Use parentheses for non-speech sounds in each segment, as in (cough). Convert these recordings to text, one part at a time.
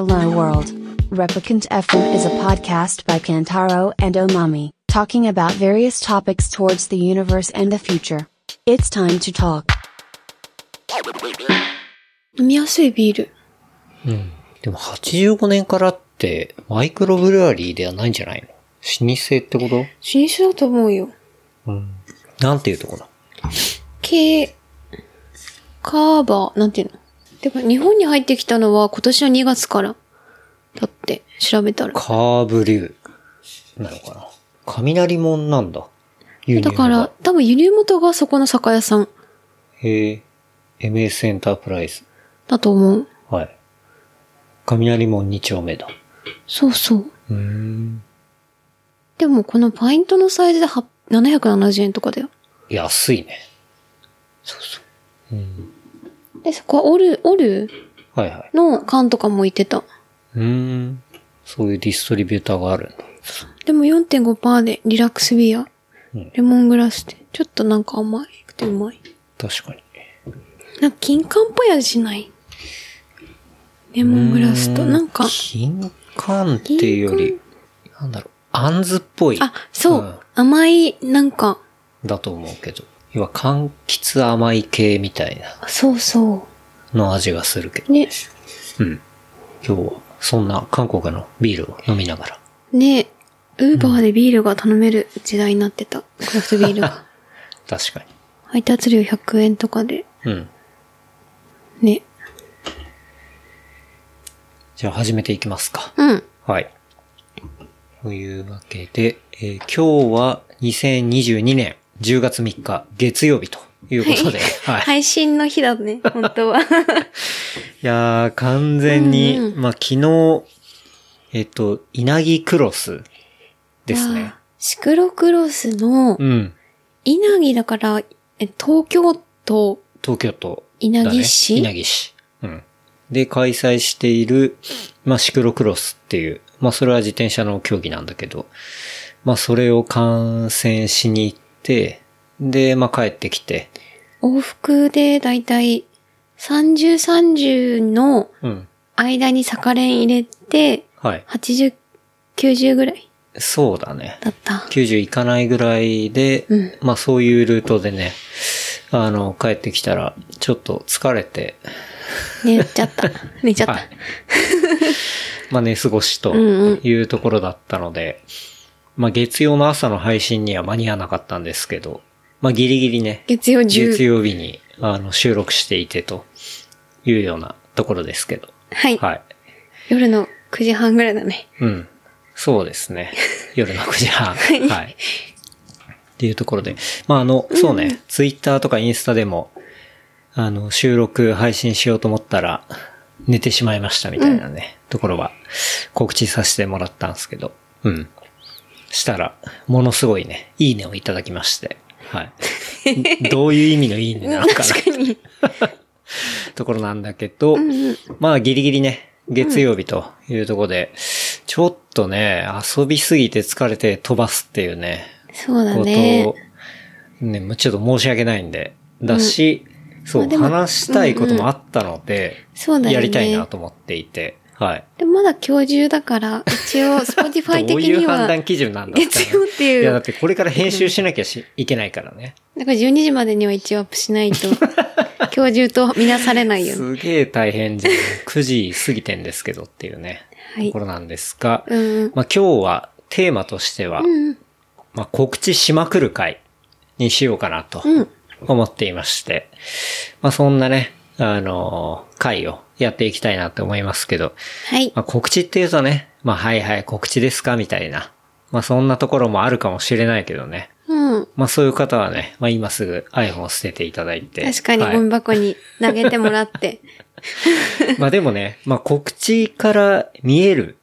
Hello World. Replicant FM is a podcast by Kantaro and Omami, talking about various topics towards the universe and the future. It's time to talk. 飲みやすいビール。うん。でも85年からって、マイクロブルワリーではないんじゃないの老舗ってこと老舗だと思うよ。うん。なんていうところ K、カーバー、なんていうのてか、日本に入ってきたのは今年の2月から。だって、調べたら。カーブリューなのかな雷門なんだ。輸入がだから、多分輸入元がそこの酒屋さんへえ、MS エンタープライズ。だと思う。はい。雷門2丁目だ。そうそう。うーん。でもこのパイントのサイズでは770円とかだよ。安いね。そうそうん。う。で、そこはオル、オルはいはい。の缶とかも置いてた。うーん。そういうディストリビューターがあるんだ。でも4.5%でリラックスビア。うんレモングラスって。ちょっとなんか甘くてうまい。確かに。なんか金柑っぽい味しない？レモングラスと。なんか、金柑っていうより、なんだろう、あんずっぽい。あ、そう、ん甘い、なんか、だと思うけど。要は、柑橘甘い系みたいそうそなの味がするけど。う。ね、うん。今日は、そんな韓国のビールを飲みながら。ね、ウーバーでビールが頼める時代になってた。クラフトビールが。(laughs) 確か配達料100円とかで。に。うん。ね。じゃあ始めていきますか。うん。はい。というわけで、えー今日は2022年10月3日月曜日ということで、はい。配信の日だね、(laughs) 本当は。いやー、完全に、うんうんまあ、昨日、えっと、稲城クロスですね。シクロクロスのうん。稲城だから、え東京都、東京都、稲城市？稲城市。うん。で、開催している、まあ、シクロクロスっていう、まあ、それは自転車の競技なんだけど、まあ、それを観戦しに行って、で、まあ、帰ってきて、往復でだいたい30、30のうん。間に坂連入れて、はい。80、90ぐらいそうだね。だった。90いかないぐらいで、うんまあそういうルートでね、あの、帰ってきたら、ちょっと疲れて、寝ちゃった。(laughs) 寝ちゃった。はい。まあ寝過ごしとうんうんいうところだったので、まあ月曜の朝の配信には間に合わなかったんですけど、まあギリギリね、月曜10。月曜日にあの収録していてというようなところですけど、はい。はい。夜の9時半ぐらいだね。うん。そうですね。(laughs) 夜の9時半。はい。っていうところで。まあ、あの、そうね、ツイッターとかインスタでも、あの、収録配信しようと思ったら、寝てしまいましたみたいなね、ところは、告知させてもらったんですけど、うん。したら、ものすごいね、いいねをいただきまして、はい。(laughs) どういう意味のいいねなのかな確かに。(laughs) ところなんだけど、まあギリギリね、月曜日というところで、ちょっとね、遊びすぎて疲れて飛ばすっていうね、そうだことねを。、ね、もうちょっと申し訳ないんで、だし、そう、まあ話したいこともあったので、そうだよね。やりたいなと思っていて、はい。でもまだ今日中だから、一応、スポティファイどう的には、いう判断基準なんだ月曜っていういや、だってこれから編集しなきゃしいけないからね。だから12時までには一応アップしないと、(laughs) 今日中とみなされないように。すげえ大変じゃん。9時過ぎてんですけどっていうね、はいところなんですが、うんうん。まあ今日はテーマとしては、うんまあ告知しまくる回にしようかなとうん。思っていまして、まあそんなね、あのー回をやっていきたいなと思いますけど、はい。まあ告知っていうとね、まあはいはい告知ですかみたいな、まあそんなところもあるかもしれないけどね、うん。まあそういう方はね、まあ今すぐ iPhone を捨てていただいて。確かにはいゴミ箱に投げてもらって。(laughs) まあでもね、まあ告知から見える、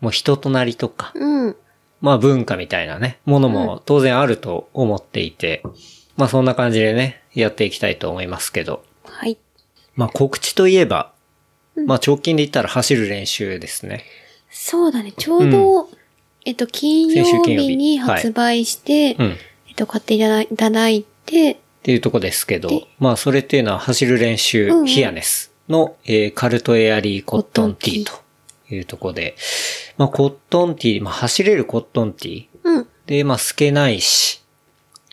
もう人となりとか、うん。まあ文化みたいなね、ものも当然あると思っていて、まあそんな感じでね、やっていきたいと思いますけど、はい。まあ告知といえば、まあ直近で言ったら走る練習ですね。そうだね。ちょうど、えっと、金曜日日に発売して、うん。っえっと、買っていただいいただいて、ていうとこですけどで、まあそれっていうのは走る練習、うんうんヒアネスの、えーカルトエアリーコットンティーというとこで、まあ、コットンティー、まあ、走れるコットンティー。うん。で、まあ、透けないし、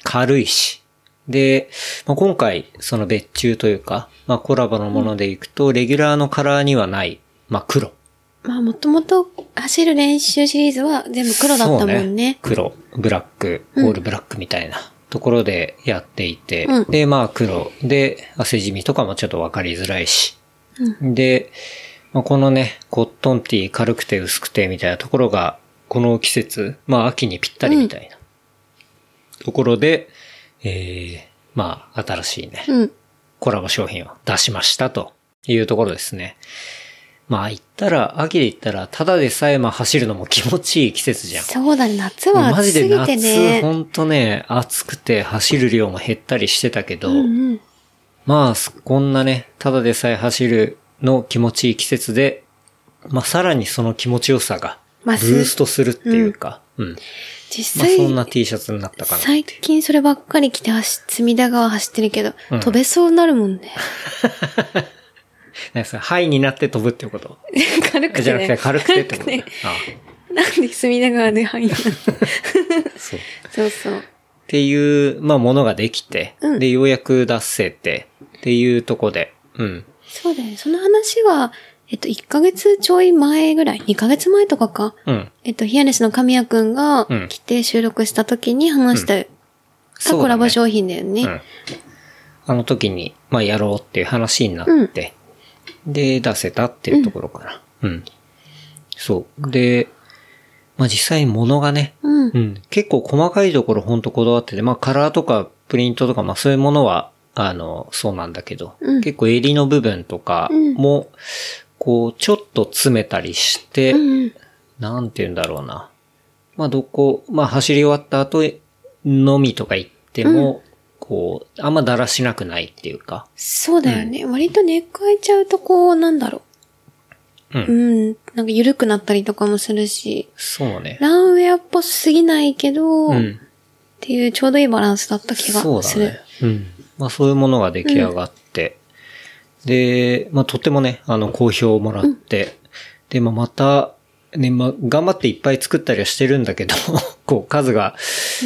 軽いし。で、まあ、今回、その別注というか、まあ、コラボのものでいくと、レギュラーのカラーにはない、まあ、黒。まあ、もともと走る練習シリーズは全部黒だったもんそうね。黒、ブラック、オールブラックみたいなところでやっていて、うん。で、まあ黒。で汗じみとかもちょっとわかりづらいし、で、まあ、このね、コットンティー軽くて薄くてみたいなところが、この季節、まあ秋にぴったりみたいなところで、えー、まあ新しいね、うん。コラボ商品を出しましたというところですね。まあ言ったら、秋で言ったら、ただでさえまあ走るのも気持ちいい季節じゃん。そうだね、夏はマジで暑すぎて夏、ね。ほんとね、暑くて走る量も減ったりしてたけど、うんうん。まあ、こんなね、ただでさえ走るの気持ちいい季節で、まあさらにその気持ちよさが、ブーストするっていうか、うん。まあ実際、そんな T シャツになったかなって最いう。近そればっかり着て走、隅田川走ってるけど、うん飛べそうになるもんね。ね、それ、ハイになって飛ぶってこと？(laughs) 軽くて、ね。じゃなくて軽くてってこと？軽くああなんで隅田川で入る？の (laughs) そう。そうそう。っていう、まあものができて、うんで、ようやく出せて、っていうとこで、うん。そうだよね。その話は、えっと、1ヶ月ちょい前ぐらい、2ヶ月前とかか？うん。えっと、ヒアネスの神谷くんがうん来て収録した時に話した、そうだねコラボ商品だよね。うん。あの時に、まあやろうっていう話になって、で、出せたっていうところかな。うん。そう。で、まあ実際物がね、うん。うん。結構細かいところほんとこだわってて、まあカラーとかプリントとか、まあそういうものは、あの、そうなんだけど、うん結構襟の部分とかも、こう、ちょっと詰めたりして、うん。なんて言うんだろうな。まあどこ、まあ走り終わった後のみとか行っても、こう、あんまだらしなくないっていうか、そうだよね。割とネック開いちゃうとこう、なんだろう。うんうん。なんか緩くなったりとかもするし、そうね。ランウェアっぽすぎないけど、っうん。ていうちょうどいいバランスだった気がする。そうだね。うん。まあそういうものが出来上がって、で、まあとってもね、あの、好評をもらって、で、まあまた、ね、まあ頑張っていっぱい作ったりはしてるんだけど、(laughs) こう数が、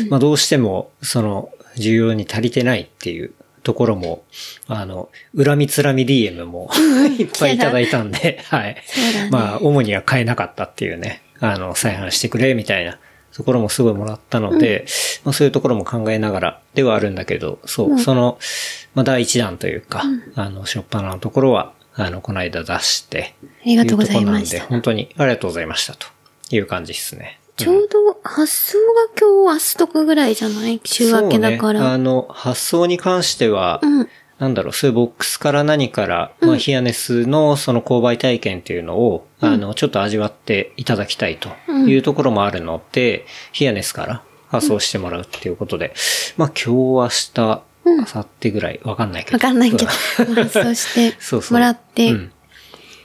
まあどうしても、その、需要に足りてないっていうところも、あの、恨みつらみ DM も (laughs) いっぱいいただいたんで、はい。ね。まあ、主には買えなかったっていうね、あの、再販してくれ、みたいなところもすごいもらったので、まあそういうところも考えながらではあるんだけど、そう、その、まあ第一弾というか、あの、しょっぱなのところは、あの、この間出して、ありがとうございました本当にありがとうございましたという感じですね。ちょうど発送が今日明日とかぐらいじゃない？週明けだから。ね、あの、発送に関しては、うん。なんだろう、そういうボックスから何から、まあ、ヒアネスのその購買体験っていうのを、あの、ちょっと味わっていただきたいというところもあるので、ヒアネスから発送してもらうっていうことで、まあ、今日、明日、明後日ぐらい、わかんないけど。わかんないけど、(laughs) うん発送して (laughs) そうそう。もらって、うん。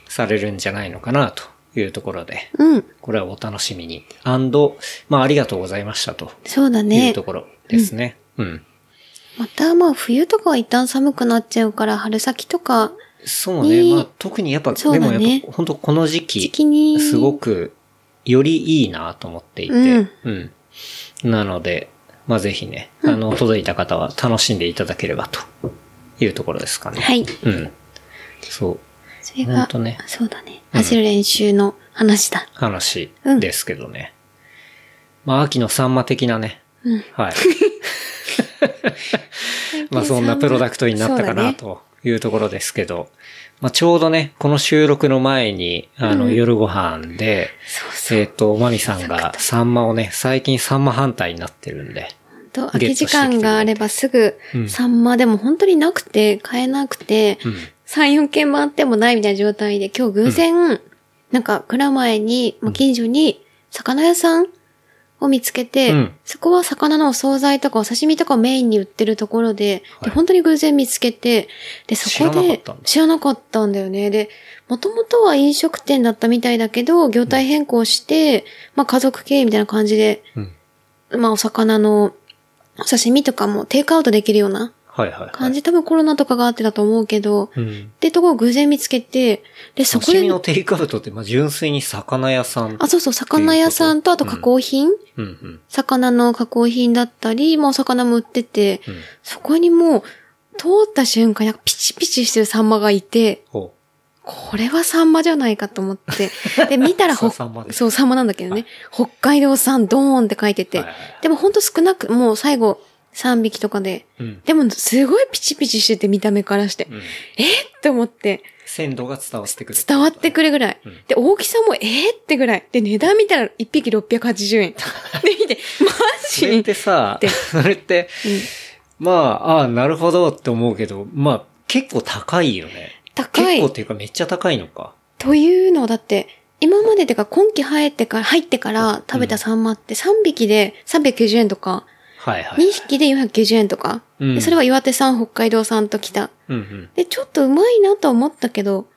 されるんじゃないのかな、というところで、うん。これはお楽しみに。アンド、まあ、ありがとうございましたというそうだねと。ころですね。うんまたまあ冬とかは一旦寒くなっちゃうから春先とか、そうね。にまあ、特にやっぱ、そうでもやっぱ、本当この時期、すごく、よりいいなと思っていて、うんうん。なので、まあぜひね、あの、届いた方は楽しんでいただければというところですかね。はい。うん。そう。それが、ねそうだね。走る練習の話だ。話うんですけどね。まあ、秋のサンマ的なね。うんはい。(laughs) まあ、そんなプロダクトになったかなというところですけど、まあ、ちょうどね、この収録の前に、あの、夜ご飯で。えっ、と、マミさんがサンマをね、最近サンマ反対になってるんで、と、空き時間があればすぐうん、サンマでも本当になくて、買えなくて、うん。3、4件回ってもないみたいな状態で、今日偶然、なんか蔵前に、まあ、近所に、魚屋さんを見つけて、うんそこは魚のお惣菜とかお刺身とかをメインに売ってるところで、はいで本当に偶然見つけて、で、そこで知らなかったんだよね。で、もともとは飲食店だったみたいだけど、業態変更して、まあ家族経営みたいな感じで、うん。まあお魚のお刺身とかもテイクアウトできるようなはいはいはい、はい。感じ、多分コロナとかがあってだと思うけど、うん。で、ところを偶然見つけて、で、そこで刺身、のテイクアウトって、まあ、純粋に魚屋さん。あ、そうそう、魚屋さんと、あと加工品、うんうん。魚の加工品だったり、もうお魚も売ってて、うん。そこにもう、通った瞬間、なんかピチピチしてるサンマがいて、ほこれはサンマじゃないかと思って。(laughs) で、見たらほ、そうサンマですそう、サンマなんだけどね。北海道産ドーンって書いてて。はいはいはいでもほんと少なく、もう最後3匹とかで。う。うん。でもすごいピチピチしてて見た目からして。うん。え？って思って、鮮度が伝わってくる。伝わってくるぐらい。うんで、大きさもえ？ーってぐらい。で、値段見たら1匹680円。で、見て、マジ？それってさで、それって、まあ、ああ、なるほどって思うけど、まあ、結構高いよね。高い結構っていうかめっちゃ高いのか。というのをだって、今までてか今期入ってから、入ってから食べたサンマって3匹で390円とか、はいはい。2匹で490円とか。うんでそれは岩手産、北海道産と来た。うんうん。で、ちょっとうまいなとは思ったけど、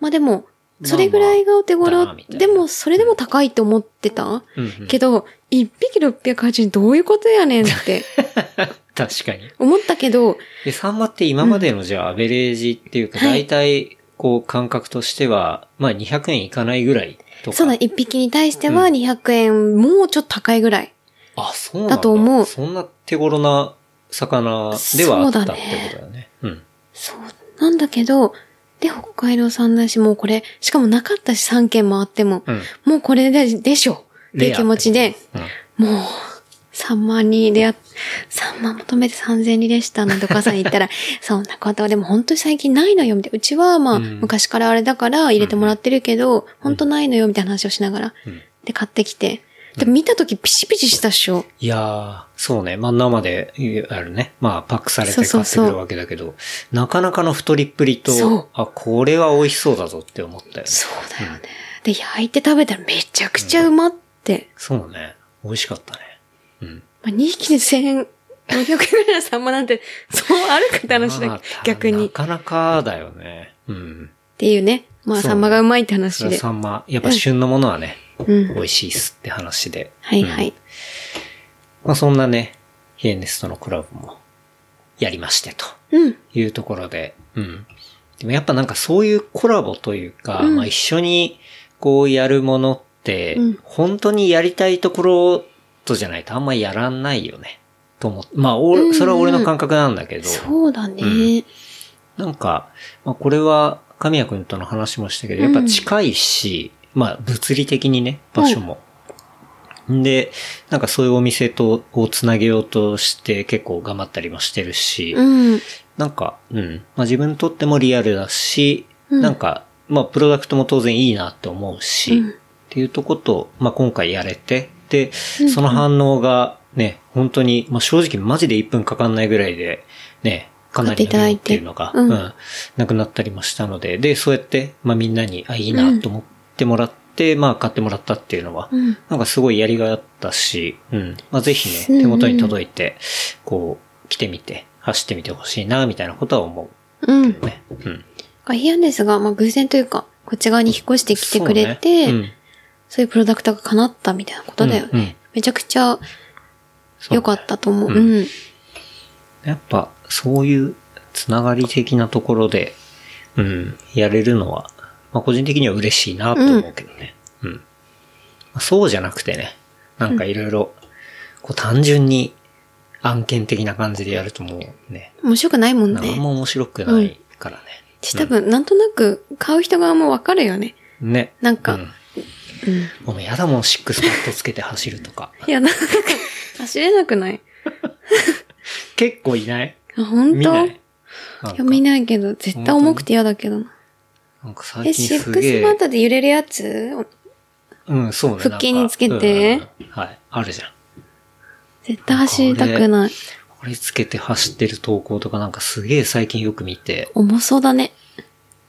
まあでも、それぐらいがお手頃、まあまあでもそれでも高いと思ってた、うんうんけど、1匹680円どういうことやねんって (laughs) 確かに。思ったけど、で、サンマって今までのじゃあアベレージっていうか、はい大体、こう感覚としては、まあ200円いかないぐらいとか。そうだ、1匹に対しては200円、もうちょっと高いぐらい。あ、そうなんだ。だと思うそんな手頃な魚ではあったってことだよね。うん。そう。なんだけど、で、北海道産だし、もうこれ、しかもなかったし3件回っても、うん。もうこれで、でしょっていう気持ちで、うん。もう、3万に出会っ、3万求めて3000円でしたなんてお母さんに言ったら、(laughs) そんなことはでも本当に最近ないのよ、みたいな。うちはまあ、うん昔からあれだから入れてもらってるけど、本当ないのよ、みたいな話をしながら。うんで、買ってきて。でも見たときピチピチしたっしょ？いやー、そうね。まあ生で、あるね。まあパックされて買ってくるわけだけど、なかなかの太りっぷりと、あ、これは美味しそうだぞって思ったよね。そうだよね。で、焼いて食べたらめちゃくちゃうまって。そうね。美味しかったね。うん。まあ、2匹で1000円、400円ぐらいのサンマなんて、(laughs) そうあるかって話だまあ逆に。っなかなかだよね。うん。ていうね。まあ、サンマがうまいってそ話で。サンマ、やっぱ旬のものはね、うん。美味しいっすって話で。うんはいはい。まあそんなね、ヒエネスとのコラボもやりましてとうん。いうところで、うん。でもやっぱなんかそういうコラボというか、うんまあ一緒にこうやるものって、うん本当にやりたいところとじゃないとあんまやらんないよね。と思って。まあ、おうんうんそれは俺の感覚なんだけど、そうだね。うんなんか、まあこれは神谷くんとの話もしたけど、やっぱ近いし、まあ物理的にね、場所も。んで、なんかそういうお店と、をつなげようとして結構頑張ったりもしてるし、うん。なんか、うん。まあ自分にとってもリアルだし、うんなんか、まあプロダクトも当然いいなって思うし、うんっていうとこと、まあ今回やれて、で、その反応がね、本当に、まあ正直マジで1分かかんないぐらいで、ね、かなりの量っていうのが、買っていただいてうん、なくなったりもしたので、で、そうやって、まあみんなに、あ、いいなと思ってもらって、まあ買ってもらったっていうのは、うんなんかすごいやりがいあったし、うん。まあぜひね、うんうん手元に届いて、こう、来てみて、走ってみてほしいな、みたいなことは思うん。うね。うん。ヒアンデスが、まあ偶然というか、こっち側に引っ越してきてくれて、そうねそういうプロダクトが叶ったみたいなことだよね。うんうんめちゃくちゃ良かったと思う。ううんん。やっぱ、そういうつながり的なところで、うん、やれるのは、まあ個人的には嬉しいなと思うけどね。うん。まあそうじゃなくてね、なんかいろいろ、こう単純に案件的な感じでやるともうね、面白くないもんね。なんも面白くないからね。私多分、なんとなく、買う人側もわかるよね。ね。なんかうんうん。もうやだもん、シックスパッドつけて走るとか。(laughs) いや、なんか、走れなくない？(laughs) 結構いない？あ、本当？いや、見ないけど、絶対重くて嫌だけどな。なんか最え、近シック。スマートで揺れるやつ？うん、そうね。腹筋につけてうんはい。あるじゃん。絶対走りたくない。これつけて走ってる投稿とかなんかすげえ最近よく見て。重そうだね。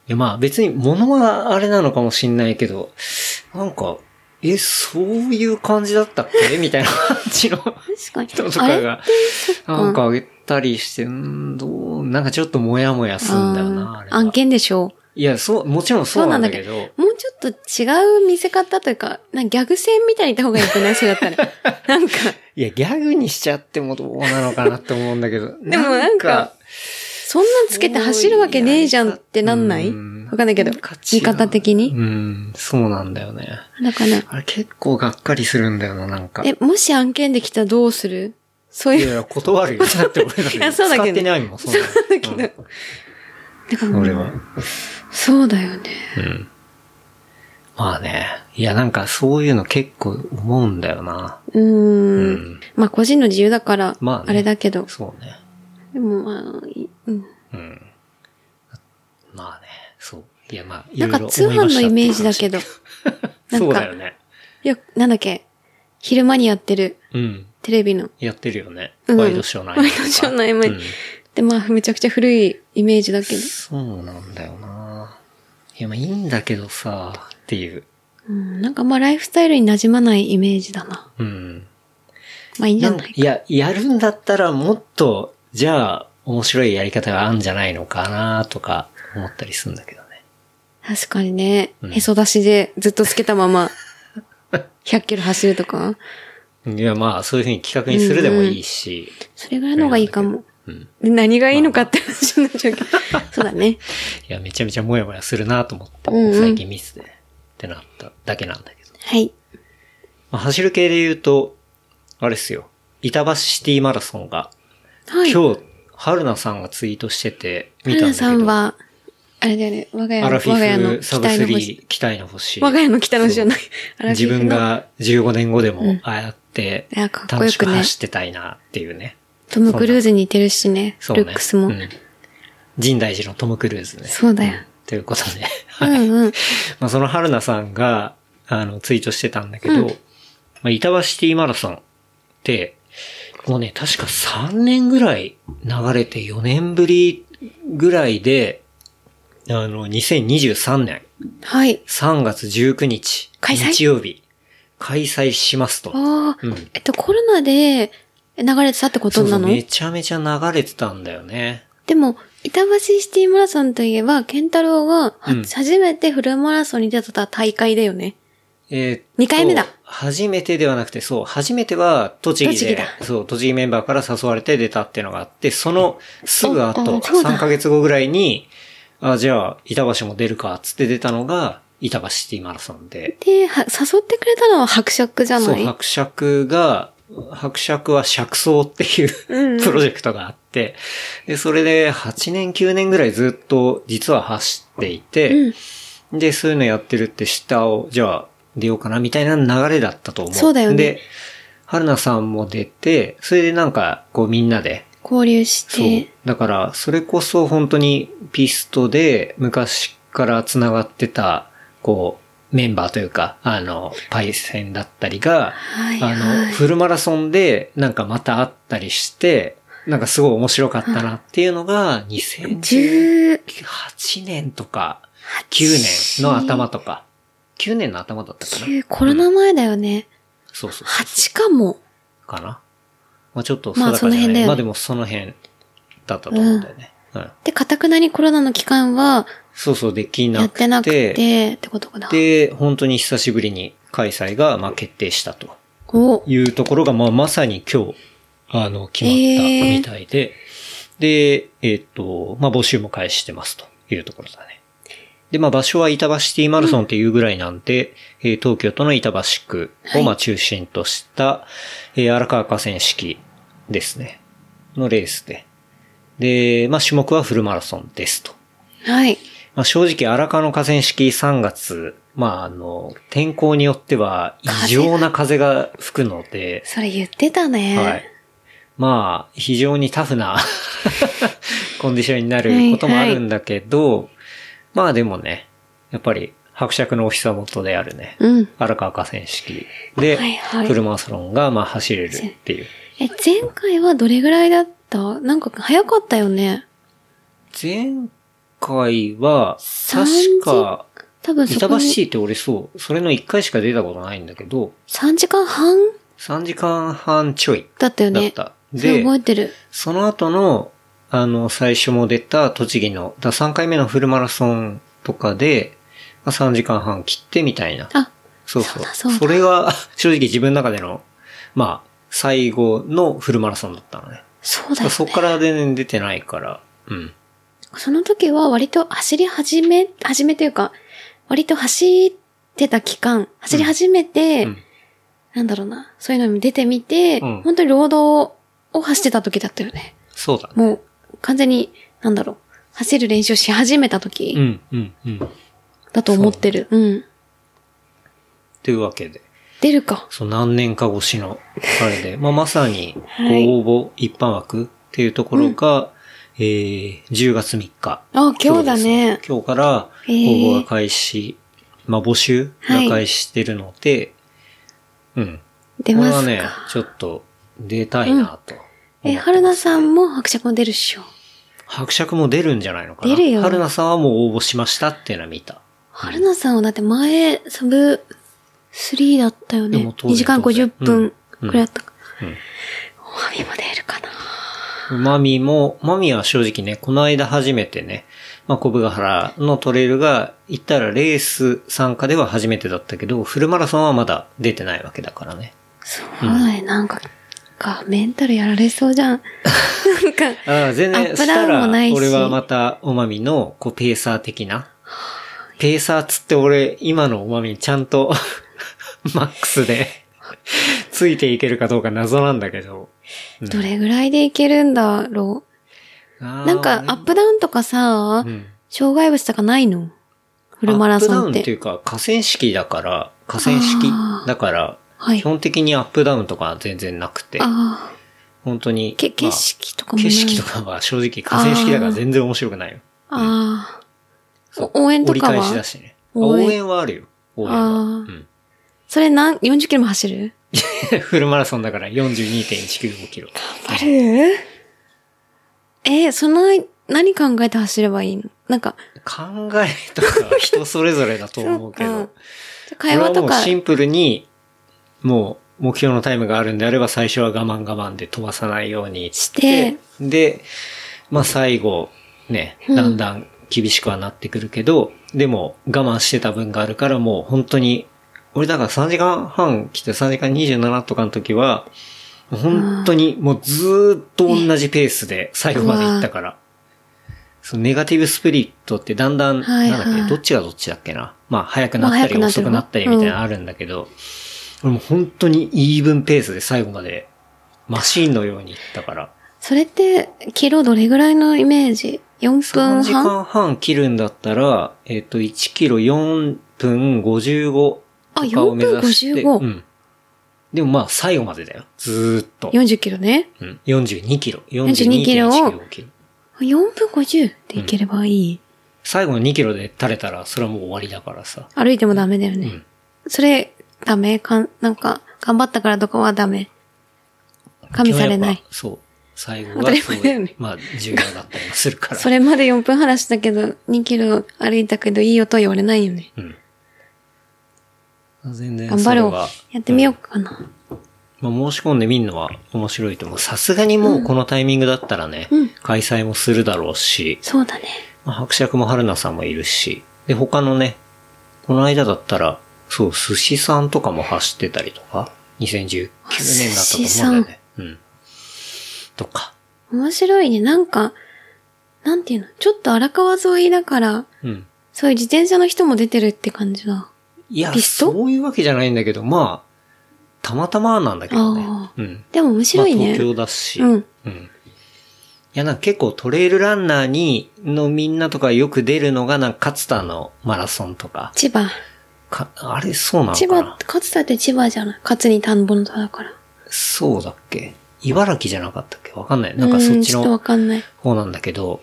いやまあ別に物はあれなのかもしんないけど、なんか、え、そういう感じだったっけ？みたいな感じの確かに。人とかが、なんかあげたりして、んーどう、なんかちょっとモヤモヤすんだよな、あれ案件でしょいや、そう、もちろんそうなんだけど、もうちょっと違う見せ方というか、なんかギャグ戦みたいにいった方がいいくない？それだったら。なんか、いや、ギャグにしちゃってもどうなのかなって思うんだけど。(laughs) でもなんか、そんなんつけて走るわけねえじゃんってなんない？うんわかんないけど。見方的に？うん、そうなんだよね。だから、あれ結構がっかりするんだよな、なんか。え、もし案件できたらどうする？そういう。いや断るよ。だって俺だっていやそうだけど使ってないもん、そんなのそうだけど。だから俺は。そうだよね。うん。まあね。いや、なんかそういうの結構思うんだよな。うーん。うんまあ個人の自由だから、まあねあれだけど。そうね。でもまあ、いうん。うん。まあね、そう。いや、まあ、なんか通販のイメージだけど。(laughs) なんかそうだよね。よく、なんだっけ？昼間にやってるうん。テレビの。やってるよね。うんワイドショーの合間ワイドショーの合間にうんで、まあめちゃくちゃ古いイメージだけど。そうなんだよな。いや、まあいいんだけどさ、っていう。うん。なんかまあライフスタイルに馴染まないイメージだな。うん。まあいいんじゃない？いや、やるんだったらもっと、じゃあ、面白いやり方があるんじゃないのかなとか思ったりするんだけどね。確かにね。うんへそ出しでずっとつけたまま、(laughs) 100キロ走るとか？いや、まあ、そういうふうに企画にするでもいいし。それぐらいの方がいいかも。うん。で何がいいのかって話になっちゃうけど。そうだね。いや、めちゃめちゃモヤモヤするなと思って、うんうん最近ミスで、ってなっただけなんだけど。はい。まあ、走る系で言うと、あれっすよ。板橋シティマラソンが、はい。今日、春菜さんがツイートしてて、見たんだ花けど。さんは、あれだよね。我が家の、アラフ我が家のィフサブ期待の星。3期待の星。我が家の北の星じゃない。自分が15年後でも、ああやって楽しく走ってたいなっていうね。トム・クルーズに似てるしね。そうね。ルックスも。うん神大寺のトム・クルーズね。そうだよ。ということで。(laughs) うんうん。まあその春菜さんが、あの、ツイートしてたんだけど、まあ、板橋シティマラソンって、もうね、確か3年ぐらい流れて4年ぶりぐらいで、あの、2023年はい。3月19日、開催？日曜日、開催しますと。ああ、うんえっと、コロナで流れてたってことそうそう、なのめちゃめちゃ流れてたんだよね。でも、板橋シティマラソンといえば、ケンタロウが、はうん初めてフルマラソンに出た大会だよね。えーっと二回目だ。初めてではなくて、そう、初めては栃木で栃木だ、そう、栃木メンバーから誘われて出たっていうのがあって、そのすぐあ後、あそうだ3ヶ月後ぐらいに、あ、じゃあ、板橋も出るか、つって出たのが、板橋シティマラソンで、で、は誘ってくれたのは伯爵じゃそう、ない伯爵が、伯爵は釈走っていうプロジェクトがあって、で、それで8年9年ぐらいずっと実は走っていて、で、そういうのやってるって下を、じゃあ出ようかなみたいな流れだったと思う。そうだよねで、春菜さんも出て、それでなんか、こうみんなで、交流しそうて。。だから、それこそ本当にピストで昔から繋がってた、こう、メンバーというか、あの、パイセンだったりが、はいあの、はいフルマラソンでなんかまた会ったりして、なんかすごい面白かったなっていうのが、2018 10、年とか、9年の頭とか、9年の頭だったかな。9コロナ前だよね。そうそうそう。8かも。かな。まあちょっとその辺だよねまあでもその辺だったと思うんだよね。うん。で、かたくなにコロナの期間は、そうそう、できなくて。やってなくて、ってことかな。で、本当に久しぶりに開催が、まあ決定したとおいうところが、まあまさに今日、あの、決まったみたいで、で、えっ、と、まあ募集も開始してますというところだね。で、まあ場所は板橋シティマラソンっていうぐらいなんで、えー東京都の板橋区をまあ中心とした、えー荒川河川敷ですね。のレースで。で、まあ種目はフルマラソンですと。はい。まあ、正直荒川の河川敷3月、まああの、天候によっては異常な風が吹くので、それ言ってたね。はい。まあ、非常にタフな (laughs) コンディションになることもあるんだけど、まあでもね、やっぱり伯爵のお膝元であるね、うん。荒川河川敷ではいはいフルマラソンがまあ走れるっていう。え、前回はどれぐらいだった？なんか早かったよね。前回は、三確か、多分そ板橋こに C って俺そう、それの1回しか出たことないんだけど、3時間半？3時間半ちょいだったよね。だった。で、覚えてる。その後の、あの、最初も出た栃木の、だ3回目のフルマラソンとかで、まあ、3時間半切ってみたいな。あ、そうそう。そうだそれが、(laughs) 正直自分の中での、まあ、最後のフルマラソンだったのね。そうだよね。そこから全然出てないから、うん。その時は割と走り始め、始めというか、割と走ってた期間、走り始めて、うんなんだろうな、そういうのに出てみて、うん本当に労働を走ってた時だったよね。そうだね。もう、完全に、なんだろう、走る練習をし始めた時うん、うん、うん。だと思ってる。うん。というわけで、出るか。そう何年か越しの、あれで、(laughs) まあ、まさに、応募一般枠っていうところが、えー、10月3日。あ、今日だね。今日から応募が開始、まあ、募集が開始してるので、うん。出ますか？これはね、ちょっと出たいなと。え、春菜さんも伯爵も出るっしょ？伯爵も出るんじゃないのかな？出るよ春菜さんはもう応募しましたっていうのは見た。春菜さんはだって前、サブ3だったよねでも。当然2時間50分うんくらいだったか。うんおはみも出るかな。マミも、マミは正直ね、この間初めてね、まあ、小部ヶ原のトレイルが、言ったらレース参加では初めてだったけど、フルマラソンはまだ出てないわけだからね。そうだね、なんか、か、メンタルやられそうじゃん。(laughs) なんか、ああ、全然、アップダウンしたら、もないし俺はまた、おまみの、こう、ペーサー的な。ペーサーつって俺、今のおまみちゃんと、(laughs) マックスで、(laughs) ついていけるかどうか謎なんだけど。うんどれぐらいでいけるんだろあう。ーなんか、アップダウンとかさ、うん障害物とかないの？フルマラソンっアップダウンっていて。うか、河川敷だから、河川敷だから、はい基本的にアップダウンとかは全然なくて、あ本当に。あ、け、ま景あ色とかもない。景色とかは正直河川敷だから全然面白くないよ。ああ。そうお応援とかは？折り返しだしね。あ応援はあるよ。応援は。うん。それ何、40キロも走る？(laughs) フルマラソンだから42.195キロ。ある。えーその、何考えて走ればいいの？なんか、考えとかは人それぞれだと思うけど。そうか、会話とか。シンプルに、もう目標のタイムがあるんであれば最初は我慢我慢で飛ばさないようにして、で、まあ最後、ね、うん。だんだん厳しくはなってくるけど、でも我慢してた分があるからもう本当に、俺だから3時間半来て3時間27とかの時は、本当にもうずーっと同じペースで最後まで行ったから。そのネガティブスプリットってだんだん、はいなんだっけ、はいどっちがどっちだっけな？まあ早くなったり遅くなったりみたいなのあるんだけど、俺もう本当にイーブンペースで最後までマシーンのように行ったから。それって、キロどれぐらいのイメージ ?4 3時分半間半切るんだったら、えっ、と、1キロ4分55とあかを目指して。4分55うん。でもまあ最後までだよ。ずーっと。?40 キロね。うん、42キロ。42キロを42.195キロ。4分50でいければいい。最後の2キロで垂れたら、それはもう終わりだからさ。歩いてもダメだよね。うんそれ、ダメかん、なんか、頑張ったからとかはダメ。加味されないそう。最後はそうねまあ、重要だったりもするから。(laughs) それまで4分話したけど、2キロ歩いたけどいいよとは言われないよね。うん。全然頑張ろう。やってみようかな。まあ、申し込んでみるのは面白いと思う。さすがにもうこのタイミングだったらね、うん開催もするだろうし、そうだね。まあ、伯爵も春菜さんもいるし、で、他のね、この間だったら、そう、寿司さんとかも走ってたりとか、2019年だったと思うんだよね。うん。とか。面白いね。なんか、なんていうの？ちょっと荒川沿いだから、うん。そういう自転車の人も出てるって感じだ。いや、そういうわけじゃないんだけど、まあ、たまたまなんだけどねあ。うん。でも面白いね。まあ、東京だし。うん。うん。いや、なんか結構トレイルランナーに、のみんなとかよく出るのが、なんか勝田のマラソンとか。千葉。か、あれそうなの千葉勝田って千葉じゃない？勝に田んぼの田だから。そうだっけ？茨城じゃなかったっけ？わかんない。なんかそっちうーんちょっとわのかんない。方なんだけど、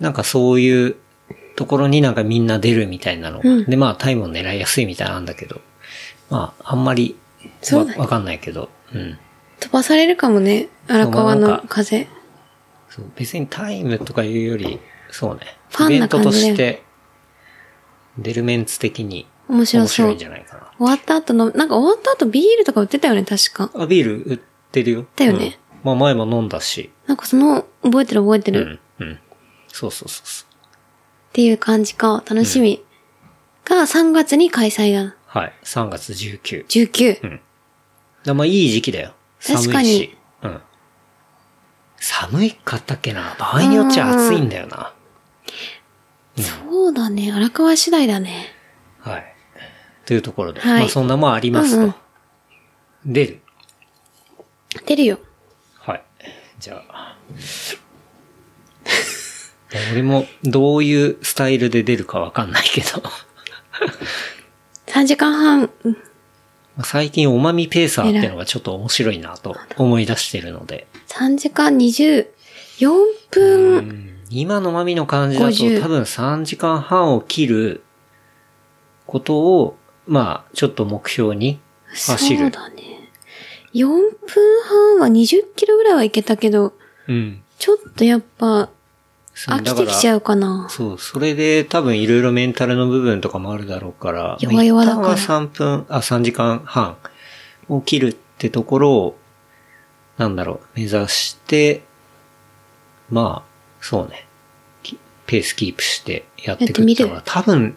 なんかそういうところになんかみんな出るみたいなの。うんで、まあタイムを狙いやすいみたいなんだけど、まああんまりわわかんないけど、うん。飛ばされるかもね。荒川の風。そう別にタイムとかいうより、そうね。ファンなイベントとして、出るメンツ的に面白そう面白いんじ。ゃないかな。終わった後の、なんか終わった後ビールとか売ってたよね、確か。あ、ビール売ってるよ。だよねうんまあ前も飲んだし。なんかその、覚えてる覚えてる。っうん、うん。そうそうそうそう。ていう感じか。楽しみ。が3月に開催だ。はい。3月19。19。だまあいい時期だよ。寒いし。確かにうん。寒いかったっけな場合によっちゃ暑いんだよな。そうだね。荒川次第だね。はい。というところで。はいまあそんなもんありますと。うんうん出る。出るよ。はい。じゃあ。俺もどういうスタイルで出るかわかんないけど。3時間半。うん最近おまみペーサーってのがちょっと面白いなと思い出してるので。3時間24分。今のまみの感じだと50多分3時間半を切ることを、まあ、ちょっと目標に走る。そうだね。4分半は20キロぐらいはいけたけど、うん。ちょっとやっぱ飽きてきちゃうかな。そう、それで多分いろいろメンタルの部分とかもあるだろうから、弱々だからは3分、あ、3時間半を切るってところを、なんだろう、目指して、まあ、そうね、きペースキープしてやっていくっていうのやは、多分、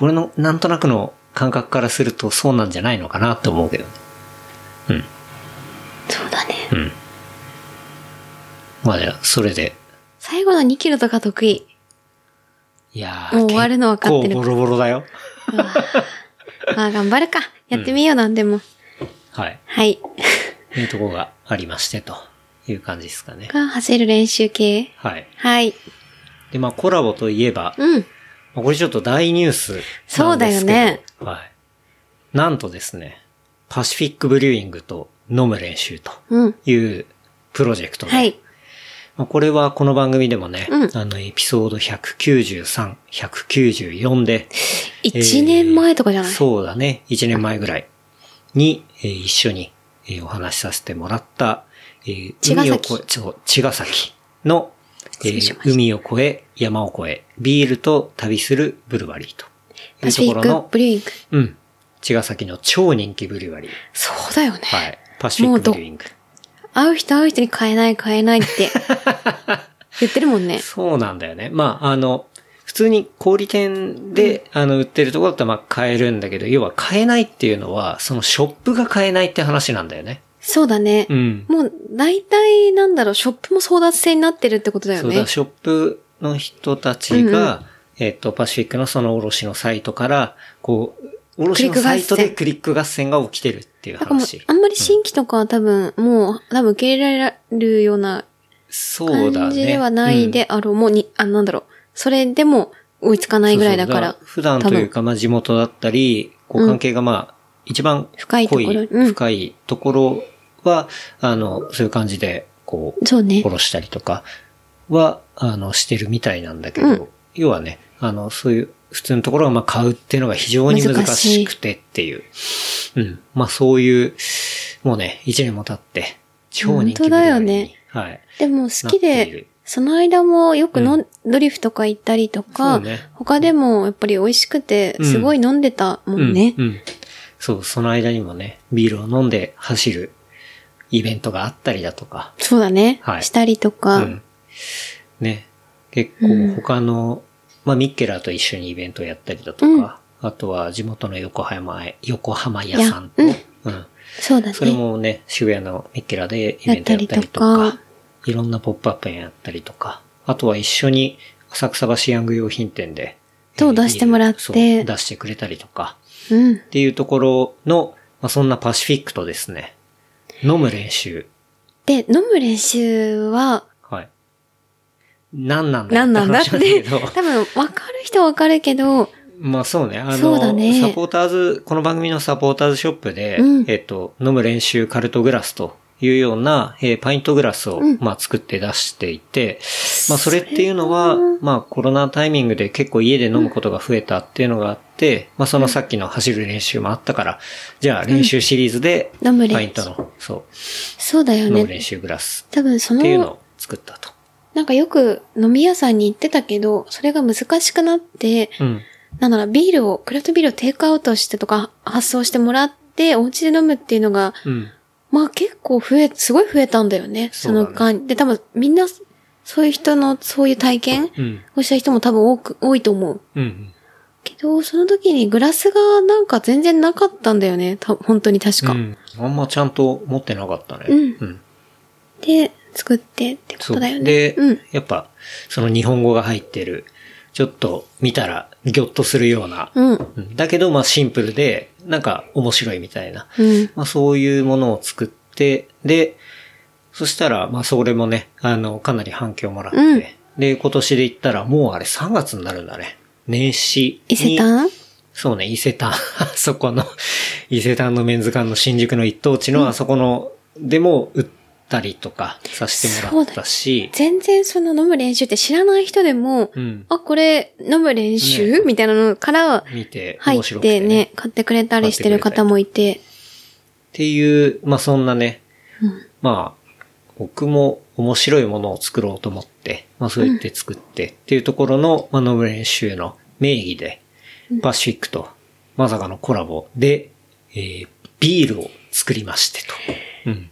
俺のなんとなくの感覚からするとそうなんじゃないのかなって思うけどね。うん。そうだね。うん。まあじゃあ、それで、最後の2キロとか得意。いやーもう終わるの分かってるボロボロだよ。(laughs) まあ頑張るか。やってみようなんでも。はい。はい。いうところがありまして、という感じですかね。が走る練習系。はい。はい。で、まあコラボといえば、うん。まあこれちょっと大ニュースなんですけど。そうだよね。はい。なんとですね、パシフィックブリューイングと飲む練習とうん。いうプロジェクトで、はい。まあこれはこの番組でもね、うんあの、エピソード193、194で、1年前とかじゃない、そうだね。1年前ぐらいに、えー一緒に、えーお話しさせてもらった、えー海を越え、そう、茅ヶ崎の、えー海を越え、山を越え、ビールと旅するブルワリーといパうところの、ブリューイング。うん。茅ヶ崎の超人気ブルワリー。そうだよね。はい。パシフィックブリューイング。会う人会う人に買えない買えないって (laughs) 言ってるもんね。そうなんだよね。まあ、あの、普通に小売店で、あの、売ってるところだったらまあ買えるんだけど、要は買えないっていうのは、そのショップが買えないって話なんだよね。そうだね。うん。もう大体なんだろう、ショップも争奪戦になってるってことだよねそうだ、。ショップの人たちが、えっと、パシフィックのその卸のサイトから、こう、卸のサイトでクリック合戦が起きてるっていう話。あんまり新規とかは多分、もう多分受け入れられるようなそうだね。感じではないであろう。もうに、あ、なんだろう。それでも追いつかないぐらいだから。そうそう普段というか、まあ地元だったり、こう関係がまあ、一番深いところ濃いうん深いところは、あの、そういう感じで、こう、そうね。殺したりとかは、あの、してるみたいなんだけど、うん要はね、あの、そういう普通のところがまあ買うっていうのが非常に難しくてっていう。うん。まあそういう、もうね、一年も経って、超人気本当だよね。はい。でも好きでる、その間もよくの、ドリフとか行ったりとそか、うね他でもやっぱり美味しくて、うんすごい飲んでたもんね。うん。うん。そう、その間にもね、ビールを飲んで走るイベントがあったりだとか、そうだね。はいしたりとか、うん。ね。結構他の、まあミッケラーと一緒にイベントをやったりだとか、あとは地元の横浜へ、横浜屋さんと、いやうん。そうだね。それもね、渋谷のミッケラーでイベントやったりとかか、いろんなポップアップやったりとか、あとは一緒に浅草橋ヤング用品店で、そう出してもらって出してくれたりとか、うん。っていうところの、まあ、そんなパシフィックとですね、飲む練習。で、飲む練習は、はい。何なんだよ何なんだって、(laughs) 多分わかる人はわかるけど、まあそうね、あの、ね。サポーターズ、この番組のサポーターズショップで、うん。えっと、飲む練習カルトグラスというような、えーパイントグラスを、うん。まあ作って出していて、まあそれっていうのは、まあコロナタイミングで結構家で飲むことが増えたっていうのがあって、まあそのさっきの走る練習もあったから、じゃあ練習シリーズで、飲む練習。パイントの、そそうだよう、飲む練ね。習グラス多分その、っていうのを作ったと。なんかよく飲み屋さんに行ってたけど、それが難しくなって、うん。なんだろう、ビールを、クラフトビールをテイクアウトしてとか発送してもらって、お家で飲むっていうのが、うん。まあ結構増え、すごい増えたんだよね。その間。で、多分みんな、そういう人の、そういう体験うん。をした人も多分多く、多いと思う。うん。けど、その時にグラスがなんか全然なかったんだよね。た本当に確か。うん。あんまちゃんと持ってなかったね。うんうん。で、作ってってこ。とだよね。で、うん。やっぱ、その日本語が入ってるちょっと見たらギョッとするような、うん。うんだけどまあシンプルで、なんか面白いみたいな、うん。まあそういうものを作って、で、そしたら、まあそれもね、あの、かなり反響もらって、うんで、今年で言ったらもうあれ3月になるんだね。年始に。伊勢丹？そうね、伊勢丹。(laughs) そこの、伊勢丹のメンズ館の新宿の一等地のあそこの、でも売ったりとかさせてもらったし、全然その飲む練習って知らない人でも、うん。あ、これ飲む練習、みたいなのから見て、入っててね、買ってくれたりしてる方もいて。っていう、まあそんなね、うんまあ、僕も面白いものを作ろうと思って、まあそうやって作ってっていうところの、まあ飲む練習の名義で、パシフィックとまさかのコラボで、えービールを作りましてと。うん。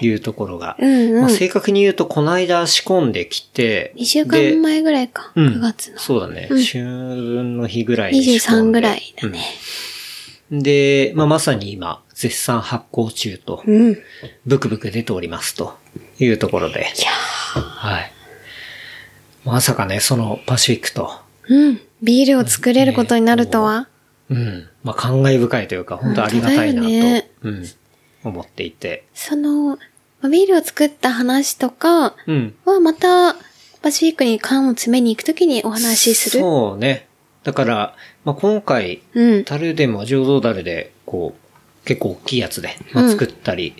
いうところが。うんうんまあ、正確に言うと、この間仕込んできて、2週で間前ぐらいか。うん9月の。そうだね。うん春分の日ぐらいに仕込ん23でぐらいだね。うんで、まあ、まさに今、絶賛発行中と、うん。いブクブク出ておりますというところで。やはい。まさかね、そのパシフィックと、ーうん。ビールを作れることになるとは。うん。まあ、感慨深いというか、本当ありがたいなと、うん。思っていて。その、まあビールを作った話とかうん。はまた、パシフィックに缶を詰めに行くときにお話しする。そうね。だから、まあ、今回、うん。樽でも醸造樽で、こう、結構大きいやつで、まあ、うん作ったり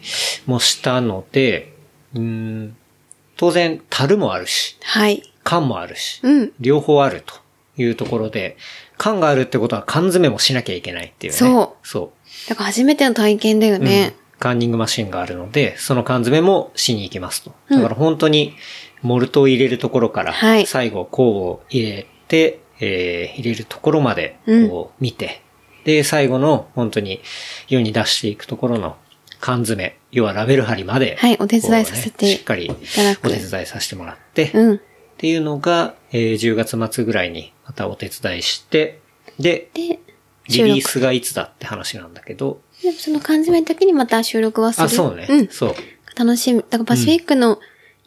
もしたので、うん、当然、樽もあるし、はい。缶もあるし、うん。両方あるというところで、缶があるってことは缶詰もしなきゃいけないっていうね。そうそう。だから初めての体験だよね。うんカンニングマシンがあるので、その缶詰もしに行きますと。うんだから本当に、モルトを入れるところから、はい最後、酵母を入れて、えー入れるところまで、うんこう、見て、で、最後の、本当に、世に出していくところの缶詰、要はラベル貼りまで、はいお手伝いさせてこうねしっかり、お手伝いさせてもらって、うん。っていうのが、えー10月末ぐらいにまたお手伝いして、で、で、リ。リースがいつだって話なんだけど、でその缶詰の時にまた収録はする。あ、そうね。うん。そう。楽しみ。だからパシフィックの、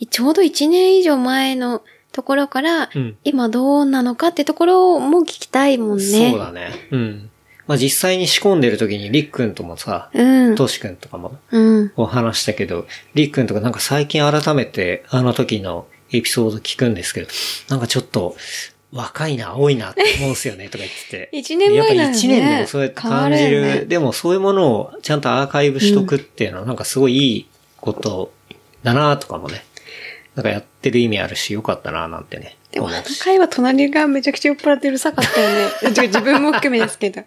ちょうど1年以上前のところから、うん今どうなのかってところも聞きたいもんね。そうだね。うん。まあ実際に仕込んでる時にりっくんともさ、うん。としくんとかもうん。お話したけど、りっくんとかなんか最近改めてあの時のエピソード聞くんですけど、なんかちょっと若いな、青いなって思うんすよねとか言ってて。(laughs) 一年前だよねやっぱ一年でもそうやって感じる。ねでもそういうものをちゃんとアーカイブしとくっていうのはなんかすごいいいことだなとかもね。なんかやってる意味あるし、よかったななんてね。でも、あの回は隣がめちゃくちゃ酔っ払ってうるさかったよね。自 (laughs) 自分も含めですけど。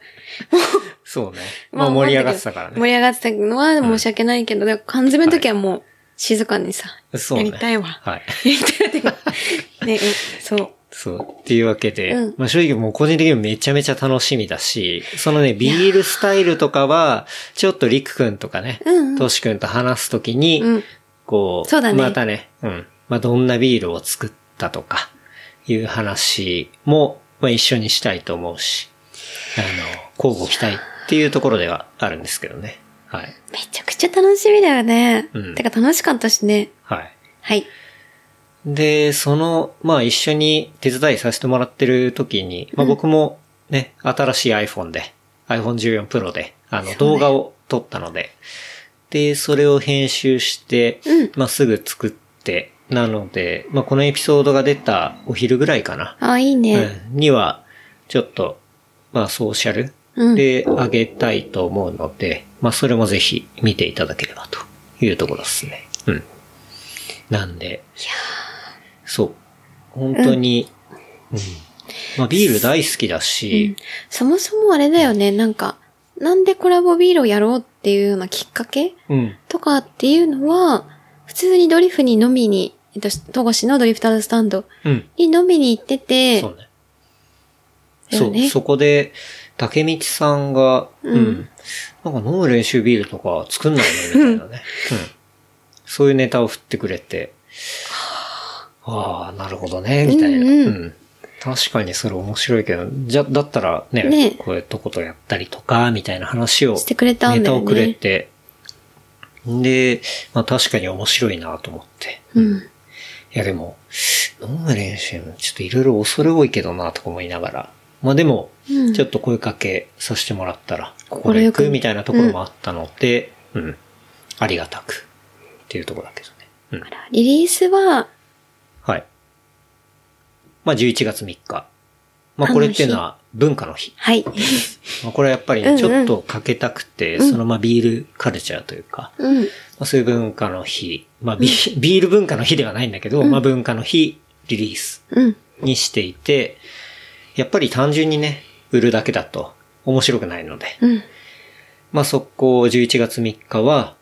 そうね。(laughs) まあ盛り上がってたからね。盛り上がってたのは申し訳ないけど、でも缶詰の時はもう静かにさ、そうね。やりたいわ。はい。やりたいっていうかね、うんそう。そう。っていうわけで、うんまあ正直もう個人的にもめちゃめちゃ楽しみだし、そのね、ビールスタイルとかは、ちょっとリクくんとかね、うんうんトシくんと話すときに、うんこう、そうだねまたね、うん。まあどんなビールを作ったとか、いう話も、まあ一緒にしたいと思うし、あの、交互期待っていうところではあるんですけどね。はい。めちゃくちゃ楽しみだよね。うんてか楽しかったしね。はい。はい。で、その、まあ一緒に手伝いさせてもらってる時に、まあ僕もね、新しい iPhone で、iPhone 14 Pro で、あの、動画を撮ったので、で、それを編集して、うん。まあすぐ作って、なので、まあこのエピソードが出たお昼ぐらいかな、あ、いいね。うん、には、ちょっと、まあソーシャルうん。で上げたいと思うので、まあそれもぜひ見ていただければというところですね。うん。なんで、そう。本当に、うん。まあビール大好きだし、そもそもあれだよね、なんか、なんでコラボビールをやろうっていうようなきっかけうん。とかっていうのは、普通にドリフに飲みに、えっと、富樫のドリフターズスタンドうん。に飲みに行ってて、そうね。そう、ねそこで、竹道さんが、うん、うんなんか飲む練習ビールとか作んないの？みたいなね。うん。そういうネタを振ってくれて、ああ、なるほどね、みたいな。うんうん確かにそれ面白いけど、じゃ、だったらね、ねこういうとことやったりとか、みたいな話を、してくれたんだよねネタをくれて、で、まあ確かに面白いなと思って。うん。いやでも、飲む練習、ちょっといろいろ恐れ多いけどな、とか思いながら。まあでも、うんちょっと声かけさせてもらったら、快くこれ行くみたいなところもあったので、うん、ありがたく。っていうところだけどね。うん。あらリリースは、はい。まあ11月3日。まあこれっていうのは文化の日。はい。(laughs) まあこれはやっぱりうんうんちょっとかけたくて、そのまあビールカルチャーというか、うん。まあ、そういう文化の日、まあビビール文化の日ではないんだけど、まあ文化の日リリースうん。にしていて、やっぱり単純にね、売るだけだと面白くないので、うん。まあ速攻11月3日は、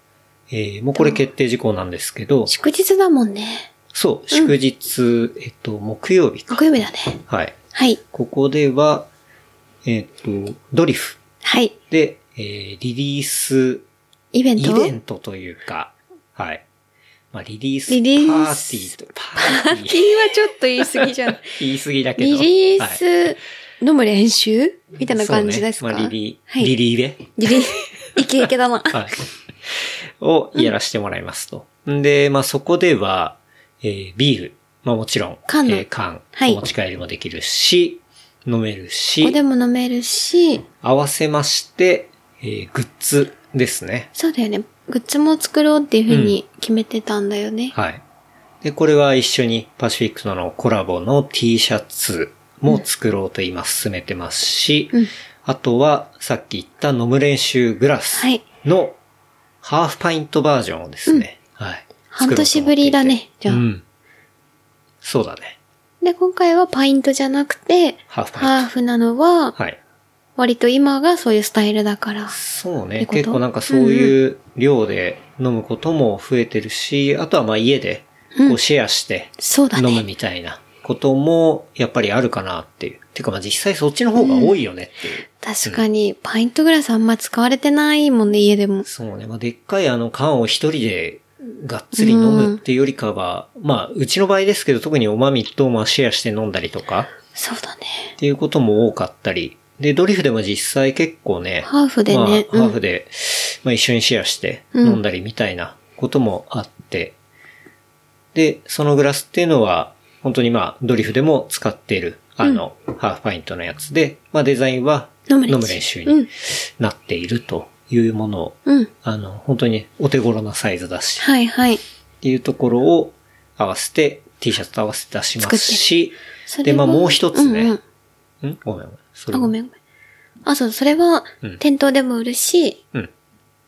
えー、もうこれ決定事項なんですけど、祝日だもんね。そう、祝日、えっと、木曜日か。木曜日だね。はい。はい。ここでは、えっと、ドリフはい。で、えー、リリースイベント？イベントというか、はい。まあ、リリースパリリーティーと、パーティー。はちょっと言い過ぎじゃん。(laughs) 言い過ぎだけど。リリーはいス、飲む練習みたいな感じですか、ねまあ、リリー、はい。リリーベリリー、イケイケだな。はい。をやらせてもらいますと。んで、まあ、そこでは、えービール、まあもちろん、缶のえー缶、はいお持ち帰りもできるし、飲めるこしこ、でも飲めるし、合わせまして、えーグッズですね。そうだよね。グッズも作ろうっていうふうに決めてたんだよね。はい。で、これは一緒にパシフィックとのコラボの T シャツも作ろうと今進めてますし、うんあとはさっき言った飲む練習グラスはいのハーフパイントバージョンをですね、はい。半年ぶりだねじゃあうん。そうだね。で、今回はパイントじゃなくて、ハーフ。ハーフなのは、はい。割と今がそういうスタイルだから。そうね。結構なんかそういう量で飲むことも増えてるし、あとはまあ家でこうシェアしてそうだ飲むね。みたいなこともやっぱりあるかなっていう。てかまあ実際そっちの方が多いよねっていう。確かに、パイントグラスあんま使われてないもんね、家でも。そうね。まあでっかいあの缶を一人でがっつり飲むっていうよりかは、まあうちの場合ですけど特におまみとまあシェアして飲んだりとか。そうだね。っていうことも多かったり。で、ドリフでも実際結構ね、ハーフでね。まあ、うん。ハーフで、まあ一緒にシェアして飲んだりみたいなこともあって、で、そのグラスっていうのは、本当にまあ、ドリフでも使っている、あの、ハーフパイントのやつで、まあデザインは飲む練習。にうんなっているというものを、うん。あの、本当にお手頃なサイズだし、はいはい。っていうところを合わせて、T シャツと合わせて出しますし、で、まあもう一つね、うんうんん？ごめんごめん。それあ、はごめんごめん。あ、そう、それはうん、店頭でも売るし、うん。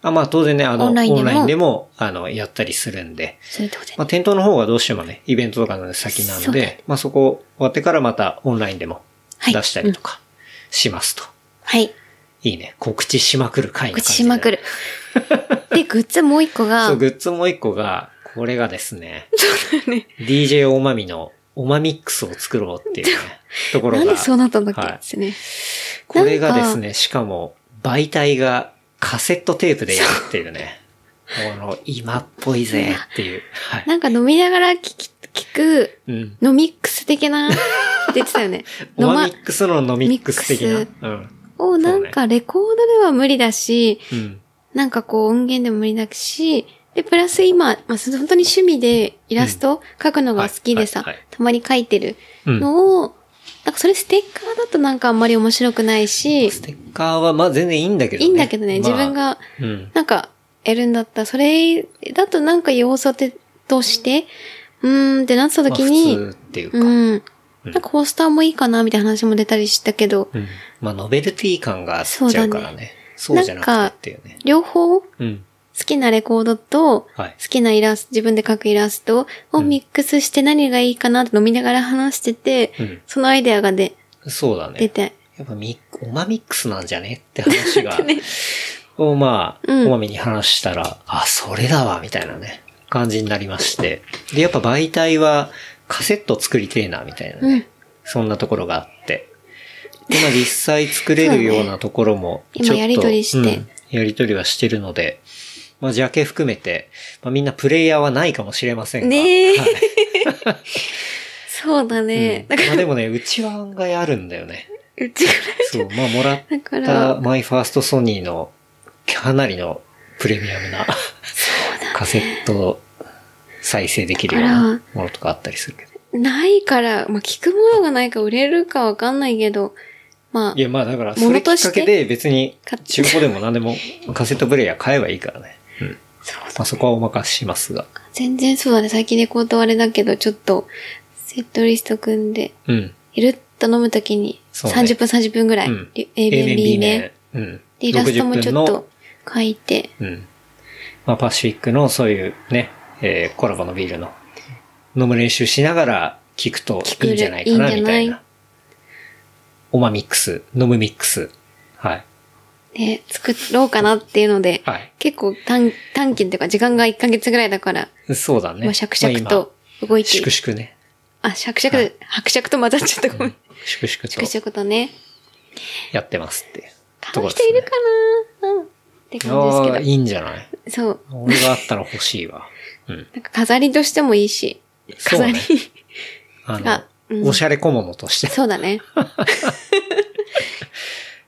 あ、まあ当然ね、あの、オンララインでインでもも、あの、やったりするんで、それってことでまあ店頭の方がどうしてもね、イベントとかの先なんそうだで、まあそこ終わってからまたオンラインでもはい出したりとかしますと。はい。いいね。告知しまくる回の感じで口しまくる。(laughs) で、グッズもう一個がそう、、グッズもう一個が、これがですね、DJ おまみのおまミックスを作ろうっていうね、ところが。なんでそうなったんだっけはいですね。これがですね、しかも、媒体がカセットテープでやるっていうね。(laughs) この、今っぽいぜっていう。はい。なんか飲みながら聞き、聞く、うん。飲ミックス的な、って言ってたよね。(laughs) お飲ままミックスの飲ミックス的な。うん。をなんかレコードでは無理だし、うん。なんかこう音源でも無理だし、で、プラス今、まあ、そ本当に趣味でイラスト描くのが好きでさ、はいはいはいたまに描いてるのを、なんかそれステッカーだとなんかあんまり面白くないし、ステッカーはまあ全然いいんだけどね。いいんだけどね、まあ自分。がうん。なんかやるんだったら、それだとなんか要素として、うーんってなってたまあ時に、普通っていうか。うん。なんかポスターもいいかなみたいな話も出たりしたけど、うん。まあ、ノベルティ感があっちゃうからね。そうじゃなくてっていうね。両方？好うん。きなレコードと、はい。好きなイラスト、自分で描くイラストをミックスして何がいいかなって飲みながら話してて、うん。そのアイデアがでそうだね。出て、やっぱミック、おまミックスなんじゃね？って話が、(laughs) をまあ、うん。おまみに話したら、あ、それだわ、みたいなね、感じになりまして。で、やっぱ媒体はカセット作りてえな、みたいなね、うん。そんなところがあって。で、まあ実際作れるようなところも、ちょっと、今やりとりしてうんやりとりはしてるので、まあ、ジャケ含めて、まあみんなプレイヤーはないかもしれませんが。ねえはいそうだね。だかまあでもね、うちは案外あるんだよね。ら、うちぐらい。そう、まあもらったら、マイファーストソニーのかなりのプレミアムなカセット再生できるようなものとかあったりするけど。ないから、まあ、聞くものがないから売れるかわかんないけど、まあい、や、まあだから、そ物れきっとしてかけで別に中古でも何でも (laughs) カセットプレイヤー買えばいいからね。うん。そうまあそこはお任せしますが。全然そうだね。最近レコードあれだけど、ちょっと、セットリスト組んで、うん。いると飲むときに、そうね30分30分ぐらい、うん。A 面 B 面。。うん。で、イラストもちょ60分のっと書いて、うん。まあ、パシフィックのそういうね、えーコラボのビールの飲む練習しながら聞くといいんじゃないかな、みたいな。オマミックス、飲むミックス。はい。ね、作ろうかなっていうので、はい。結構短、短期っていうか時間が1ヶ月ぐらいだから、そうだね。まあ、シャクシャクまあと動いて、今粛々ね。あ、シャクシャクで、伯爵と混ざっちゃったごめん。粛クシとャクとね。やってますって買。う人いるかなうん。って感じですけいんじゃない？ど。そう。俺があったら欲しいわ。うん。なんか飾りとしてもいいし。飾り。ねあの、おしゃれ小物として。そうだね。(laughs)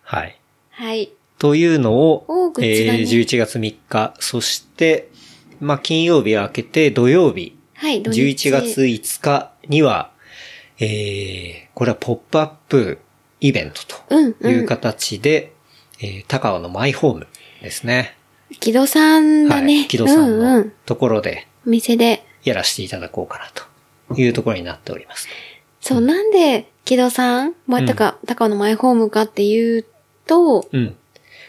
はい。はい。というのを、ねえー11月3日、そして、まあ、金曜日は明けて土曜日、はい、土日11月5日には、えー、これはポップアップイベントうん、といううん。形で、えー高尾のマイホームですね。木戸さんだね。はい。木戸さんうんうのん。ところでお店で。やらせていただこうかなというところになっております。そう、なんで木戸さん、まあ、たか、高尾のマイホームかっていうと、うん。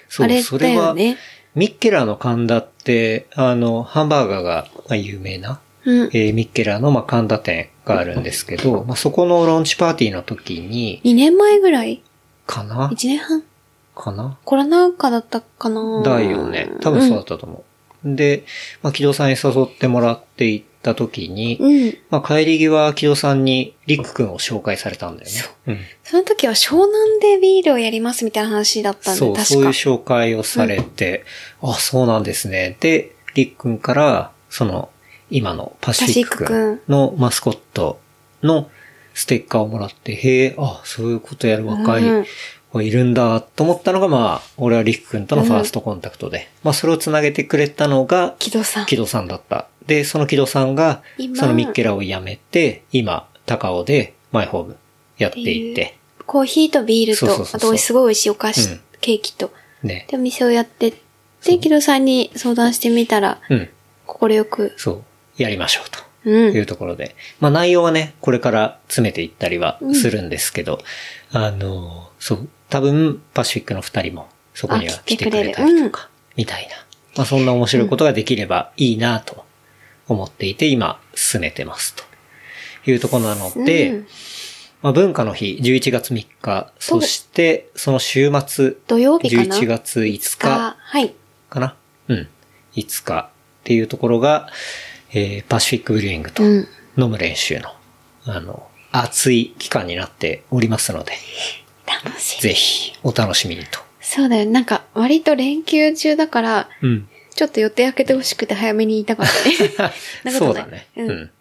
そう、あれだそれは、よね。ミッケラーの神田って、あの、ハンバーガーがまあ有名な、うん。えーミッケラーのまあ神田店があるんですけど、まあ、そこのローンチパーティーの時に、2年前ぐらい？かな ?1 年半？かな？コロナ禍だったかな？だよね。多分そうだったと思う。で、まあ、木戸さんに誘ってもらって行った時に、うん。うん。まあ、帰り際、木戸さんにリック君を紹介されたんだよね。うん。その時は湘南でビールをやりますみたいな話だったんで、そう。そういう紹介をされて、あ、そうなんですね。で、リック君から、その、今のパシフィック君のマスコットのステッカーをもらって、へえ、あ、そういうことやる若いうん子いるんだと思ったのが、まあ、俺はリック君とのファーストコンタクトで、まあ、それをつなげてくれたのが、木戸さん。木戸さんだった。で、その木戸さんが、今そのミッケラを辞めて、今、高尾でマイホームやっていて、コーヒーとビールと、そうそうそうそうあとすごい美味しいお菓子、うんケーキと。ね。で、お店をやってって、木戸さんに相談してみたら、うん。心よく、そう。やりましょうと。うん。いうところで。まあ内容はね、これから詰めていったりはするんですけど、あの、そう、多分パシフィックの二人もそこにはあ来てくれたりとか、みたいな。まあそんな面白いことができればいいなと思っていて、今進めてますというところなので、うんまあ文化の日11月3日、そしてその週末、土曜日かな？11月5日はい。かな？うん。5日っていうところが、えーパシフィックブリューイングとうん飲む練習の、あの、熱い期間になっておりますので、楽しい。ぜひお楽しみにと。そうだよ。なんか、割と連休中だから、うん。ちょっと予定開けてほしくて早めに言いたかった (laughs) ね。そうだね。うんうん。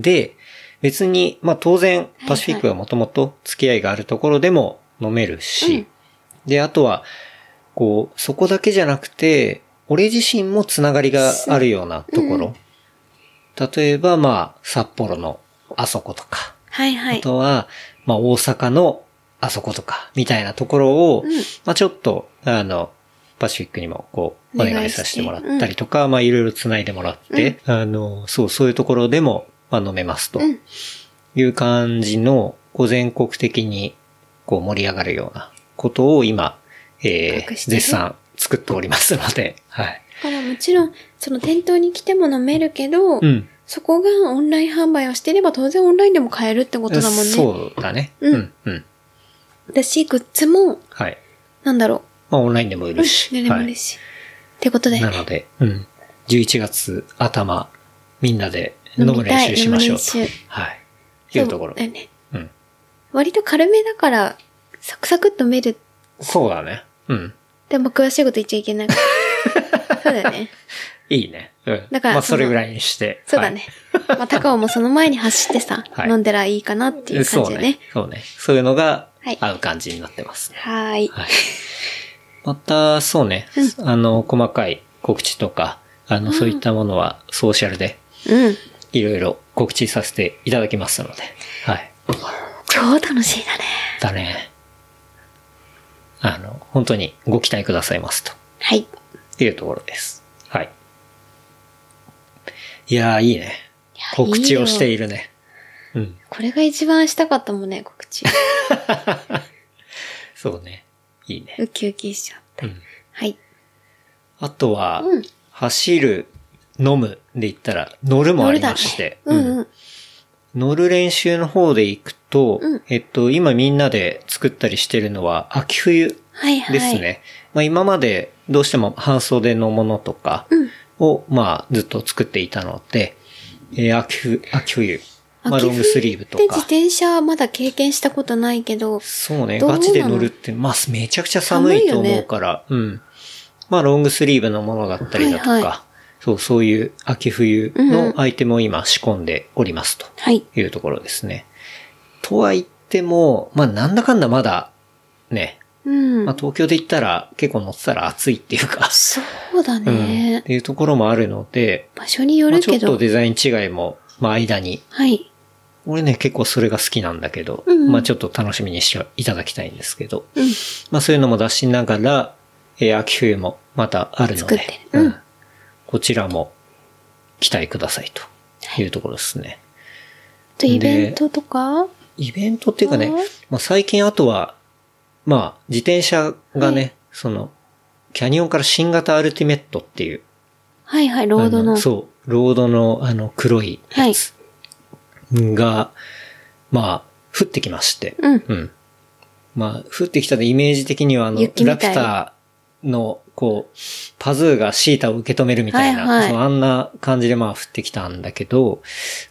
で、別に、まあ当然、パシフィックはもともと付き合いがあるところでも飲めるし、うんで、あとは、こう、そこだけじゃなくて、俺自身もつながりがあるようなところ。例えば、まあ、札幌のあそことか、あはいはい。とは、まあ大阪のあそことか、みたいなところを、うんまあちょっと、あの、パシフィックにもこう、お願いさせてもらったりとか、うんまあいろいろ繋いでもらって、あの、そう、そういうところでも、まあ飲めますとうんいう感じの、こう全国的に、こう盛り上がるようなことを今、えー、絶賛作っておりますので、はい。だからもちろん、その店頭に来ても飲めるけど、うん。そこがオンライン販売をしてれば当然オンラインでも買えるってことだもんね。そうだね。うんうん、うん。だし、グッズも、はい。なんだろまあオンラインでも売う。るし。うん、でもはい嬉しい。ってことで。なので、うん。11月頭、みんなで飲む練習しましょうと。はい。いうところそう。だよね。うん。割と軽めだから、サクサクっと飲める。そうだね。うん。でも詳しいこと言っちゃいけない。(laughs) そうだよね。いいね。うん。だからまあ、それぐらいにして。そうだね。まあ、高尾もその前に走ってさ、(laughs) はい飲んだらいいかなってはいい。う感じでね。そうね。そうね。そういうのがはい合う感じになってますね。はーい。はい。また、そうね。あの、細かい告知とか、あの、そういったものはソーシャルでうん。いろいろ告知させていただきますので、はい。超楽しいだね。だね。あの、本当にご期待くださいますと。はい。いうところです。はい。いやー、いいね。告知をしているね。うん。これが一番したかったもんね、告知。(laughs) そうね。いいね。ウキウキしちゃった。うんはい。あとは、うん走る、飲むで言ったら、乗るもありまして。うんうん。乗る練習の方で行くと、うんえっと、今みんなで作ったりしてるのは、秋冬はいはい。ですね。まあ今までどうしても半袖のものとかうん。を、まあずっと作っていたので、えー秋冬、秋冬、まあロングスリーブとで、自か。転車まだ経験したことないけど、そうね、ガチで乗るって、まあめちゃくちゃ寒いと思うから、うん。まあロングスリーブのものだったりだとか、はいはそう、そういう秋冬のアイテムを今仕込んでおりますと。はい。いうところですね。とは言っても、まあなんだかんだまだ、ね、うん。まあ東京で言ったら結構乗ってたら暑いっていうか、そうだうん、ねっ。ていうところもあるので、場所によまあちょっるけど。とデザイン違いも、まあ間に、はい。俺ね結構それが好きなんだけど、うんうん。まあちょっと楽しみにしていただきたいんですけど、うん。まあそういうのも出しながら、えー秋冬もまたあるので、うん。こちらも期待くださいとい。うところですね。と、イベントとか？イベントっていうかねはい、まあ、最近あとは、まあ、自転車がね、その、キャニオンから新型アルティメットっていう、はいはい、ロードの。あそう、ロードのあの黒いやつが、まあ、降ってきまして、うん。うん。まあ、降ってきたでイメージ的にはあの、ラピュタの、こう、パズーがシータを受け止めるみたいな、はいはいあんな感じでまあ降ってきたんだけど、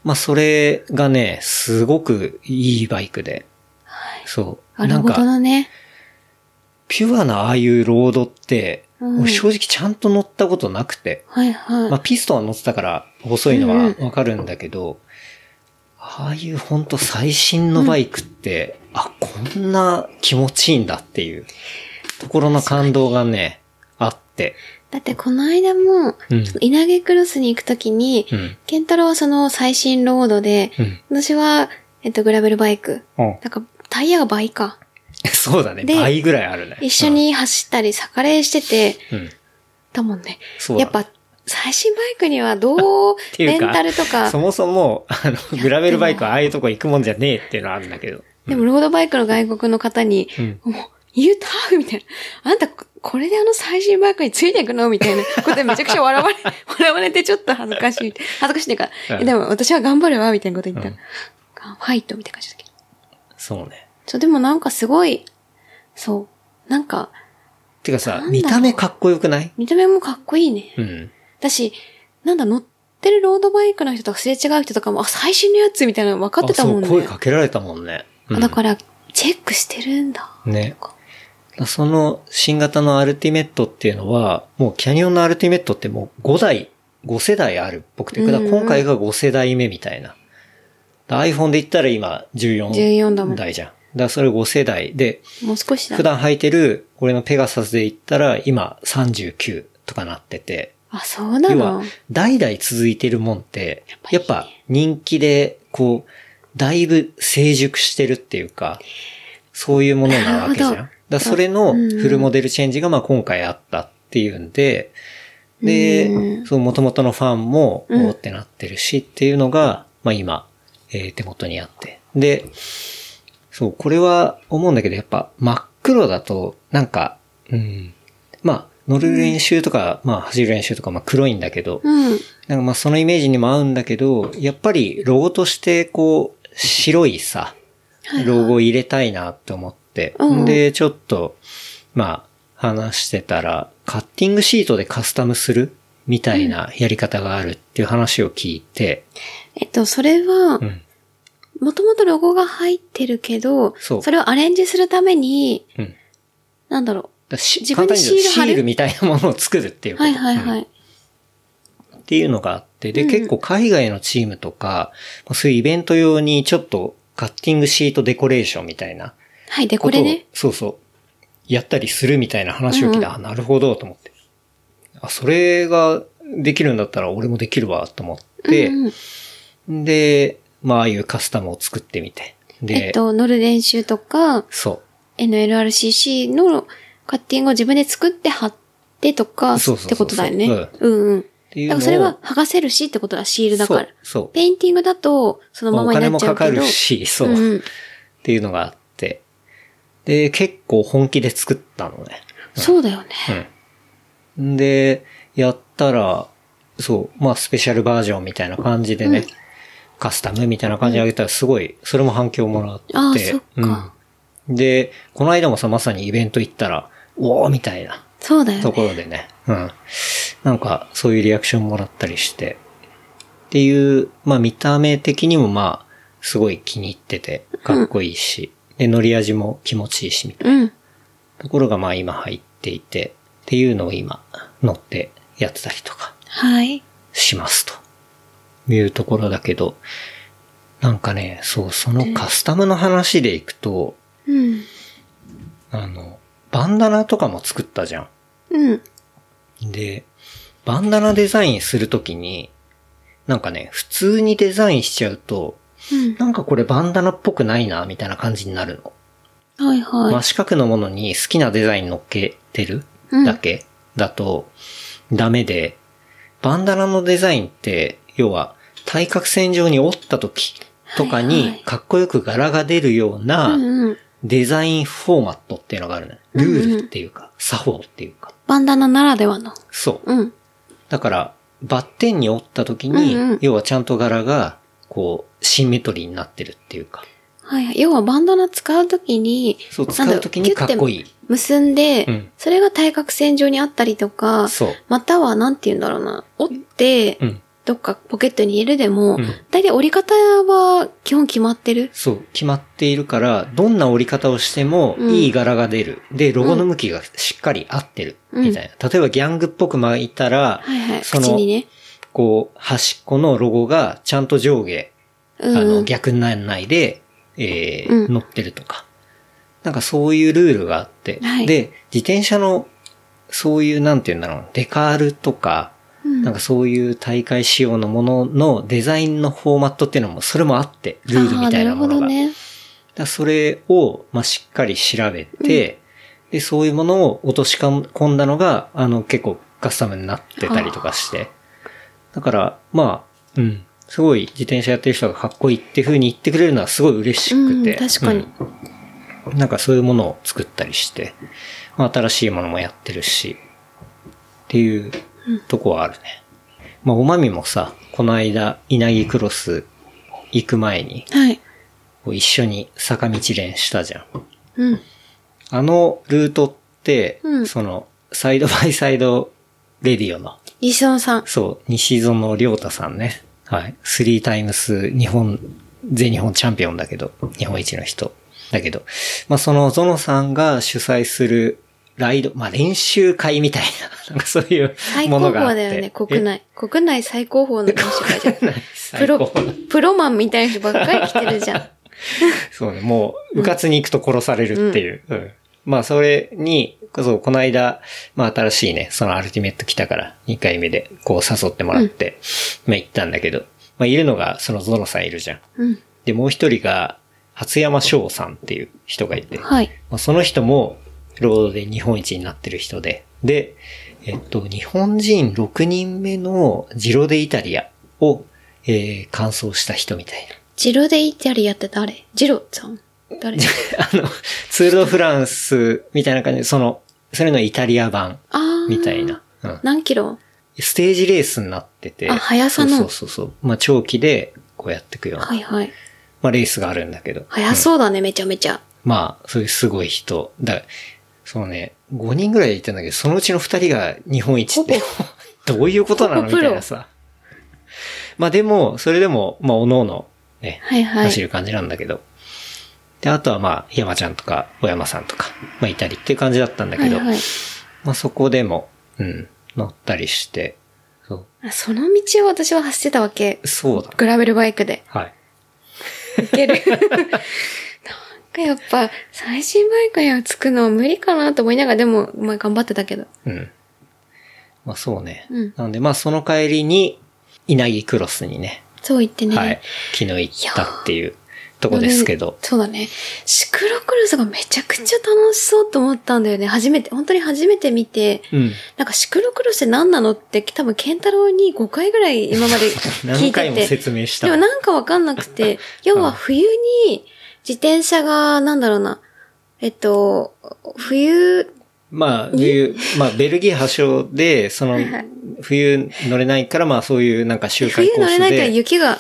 まあそれがね、すごくいいバイクで、そう。なるほどんか、なね。ピュアなああいうロードって、うん俺正直ちゃんと乗ったことなくて、はいはい。まあピストンは乗ってたから細いのうんはわかるんだけど、ああいうほんと最新のバイクって、あ、こんな気持ちいいんだっていうところの感動がね、あって。だってこの間も、うん稲毛クロスに行くときに、うん。ケンタロウはその最新ロードで、うん。私は、えっと、グラベルバイク。うんだから、タイヤが倍か。(laughs) そうだね。で倍ぐらいあるね。一緒に走ったり、サカレーしてて、うん。うん。だもんね。そうだやっぱ、最新バイクにはどう、(laughs) レンタルとかそ、もそも、あの、グラベルバイクはああいうとこ行くもんじゃねえっていうのはあるんだけど。でもロードバイクの外国の方に、うん。もう、言うたみたいな。あんた、これであの最新バイクについていくの？みたいな (laughs) ことでめちゃくちゃ笑われ、笑われてちょっと恥ずかしい。恥ずかしいっていうか、うんえでも私は頑張るわ、みたいなこと言ったら、うんファイトみたいな感じだけど。そうね。そう、でもなんかすごい、そう、なんか、てかさ見た目かっこよくない？見た目もかっこいいね。うん。だし、なんだ、乗ってるロードバイクの人とかすれ違う人とかも、あ、最新のやつみたいなの分かってたもんね。あそう、声かけられたもんね。うんあだから、チェックしてるんだ。ね。その新型のアルティメットっていうのは、もうキャニオンのアルティメットってもう5代、5世代あるっぽくて、だから今回が5世代目みたいな。だ iPhone で言ったら今14 14だもん代じゃん。だからそれ5世代で、もう少しだ。普段履いてる俺のペガサスで言ったら今39とかなってて、あ、そうな要はの代々続いてるもんって、やっぱ人気で、こう、だいぶ成熟してるっていうか、そういうものなわけじゃん。だそれのうん。フルモデルチェンジがまあ今回あったっていうんで、でう、ん。その元々のファンも、うんおーってなってるしっていうのが、まあ今、えー手元にあって。で、そう、これは思うんだけど、やっぱ真っ黒だと、なんか、うん、まあ、乗る練習とか、まあ走る練習とか、まあ黒いんだけど、うん。なんかまあそのイメージにも合うんだけど、やっぱりロゴとしてこう、白いさ、ロゴを入れたいなって思って、うん。で、ちょっと、まあ、話してたら、カッティングシートでカスタムするみたいなやり方があるっていう話を聞いて、えっと、それはう、ん、もともとロゴが入ってるけど、そう。れをアレンジするために、うん。なんだろだし自分でシールシールみたいなものを作るっていうう。こと。はいはいはうんい。っていうのがあって、で、うん結構海外のチームとか、そういうイベント用にちょっとカッティングシートデコレーションみたいなはい、で、ことをこれね。そうそう。やったりするみたいな話を聞いて、うんあ、なるほど、と思って。あ、それができるんだったら俺もできるわ、と思って、うんうんで、まあ、ああいうカスタムを作ってみて。で、えっと、乗る練習とか、そ NLRCC のカッティングを自分で作って貼ってとか、ってことだよね。ううんうん。だからそれは剥がせるしってことだ、シールう。だから。そう。そう。ペインティングだと、そのままになっちゃうけど。お金もかかるし、そう。うんうんっていうのがあって。で、結構本気で作ったのね。そうだよね。うん。で、やったら、そう、まあスペシャルバージョンみたいな感じでね、カスタムみたいな感じであげたらすごい、それも反響もらって。ああそっかうん。で、この間もさ、まさにイベント行ったら、おーみたいなそうだよとこね。ろでね、うん。なんか、そういうリアクションもらったりして、っていう、まあ見た目的にもまあ、すごい気に入ってて、かっこいいし、で、乗り味も気持ちいいし、みたいなうん。ところがまあ今入っていて、っていうのを今乗ってやってたりとかはい。しますというところだけど、なんかね、そう、そのカスタムの話でいくと、うん。あの、バンダナとかも作ったじゃうん。ん。で、バンダナデザインするときに、なんかね、普通にデザインしちゃうと、うん。なんかこれバンダナっぽくないな、みたいな感じになるの。はいはい。真四角のものに好きなデザイン乗っけてるうんだけだとダメで、バンダナのデザインって、要は対角線上に折った時とかはいはいにかっこよく柄が出るよううんなうん。デザインフォーマットっていうのがあるね。ルールっていうか、作法っていうか。バンダナならではの。そう。うん。だから、バッテンに折った時にうんうん、要はちゃんと柄が、こう、シンメトリーになってるっていうか。はいはい。要はバンダナ使うときに、そう、使う時にかっこいい。結んで、うんそれが対角線上にあったりとか、そう。または、なんて言うんだろうな、折って、うん。どっかポケットに入れるでも、うん大体折り方は基本決まってる？そう、決まっているから、どんな折り方をしてもうんいい柄が出る。で、ロゴの向きがしっかり合ってる。うんみたいな。例えばギャングっぽく巻いたら、はいはい。その口にね。こう、端っこのロゴがちゃんと上下、うん。あの、逆にならないで、えーうん乗ってるとか。なんかそういうルールがあって。はいで、自転車の、そういう、なんて言うんだろう、デカールとか、うんなんかそういう大会仕様のもののデザインのフォーマットっていうのも、それもあって、ルールみたいなものが。ね。だそれを、まあ、しっかり調べて、で、そういうものを落とし込んだのが、あの、結構カスタムになってたりとかして。だから、まあ、うん。すごい自転車やってる人がかっこいいっていう風に言ってくれるのはすごい嬉しくて。うん確かにうんなんかそういうものを作ったりして、まあ、新しいものもやってるし、っていうとこはあるね。まあ、おまみもさ、この間、稲城クロス行く前に、はい。こう一緒に坂道練したじゃん。うん。あのルートって、うんその、サイドバイサイドレディオの、リソンさん。そう、西園良太さんね。はい。スリータイムス日本、全日本チャンピオンだけど、日本一の人。だけど、まあそのゾノさんが主催するライド、まあ練習会みたいな、(laughs) なんかそういう最高ものがあって。峰だよね、国内。国内最高峰の練習会じゃん。え。プロ最高、プロマンみたいな人ばっかり来てるじゃん。(laughs) そうね、もう、部活に行くと殺されるっていう。うんまあ、それに、そう、この間、まあ、新しいね、そのアルティメット来たから、2回目で、こう誘ってもらって、まあ、行ったんだけど、まあ、いるのが、そのゾノさんいるじゃん。うん。で、もう一人が、初山翔さんっていう人がいて、はい。まあ、その人も、ロードで日本一になってる人で、で、えっと、日本人6人目のジロデイタリアを、えー、完走した人みたいな。ジロでイタリアって誰？ジロさん？誰？(laughs) あの、ツールドフランスみたいな感じで、その、それのイタリア版。みたいな。うん。何キロ？ステージレースになってて。あ速さのそうそうそう。まあ、長期で、こうやっていくような、はいはい。まあ、レースがあるんだけど。速そうだね、めちゃめちゃ。まあ、そういうすごい人。だそうね、5人ぐらいいたんだけど、そのうちの2人が日本一って、(laughs) どういうことなのみたいなさ。まあでも、それでも、まあ、おのおの、ね、はいはい走る感じなんだけど。で、あとはまあ、山ちゃんとか、小山さんとか、まあ、いたりっていう感じだったんだけど、はいはい。まあそこでも、うん、乗ったりして、そあその道を私は走ってたわけう。。そうだ。グラベルバイクで。はい。いける。(laughs) やっぱ、最新バイクにつくのは無理かなと思いながら、でも、まあ頑張ってたけど。うん。まあそうね。うんなんでまあその帰りに、稲城クロスにね、そう言ってね。はい。昨日行ったっていうとこですけど。そうだね。シクロクロスがめちゃくちゃ楽しそうと思ったんだよね。初めて、本当に初めて見て、うん。なんかシクロクロスって何なのって多分ケンタロウに5回ぐらい今まで聞何いてて。(laughs) 回も説明したでもなんかわかんなくて、(laughs) 要は冬に自転車が、なんだろうな、えっと、冬、まあ、冬、まあ、ベルギー発祥で、その冬乗れないから、まあ、そういうなんか周回冬コースで。乗れないから雪が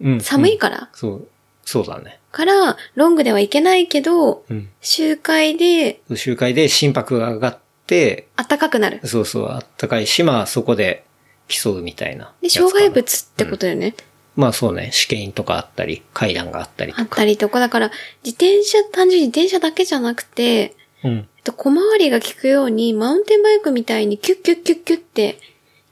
うん寒いから、そう、そうだね。から、ロングでは行けないけど、うん。周回で周回で心拍が上がって、暖かくなる。そうそう、あったかいし、まあ、そこで競うみたいな。で、障害物ってことだよね。まあそうね、試験とかあったり、階段があったりあっとか。たりとか、だから、自転車、単純に自転車だけじゃなくて、うん。えっと、小回りが効くように、マウンテンバイクみたいにキュッキュッキュッキュッって、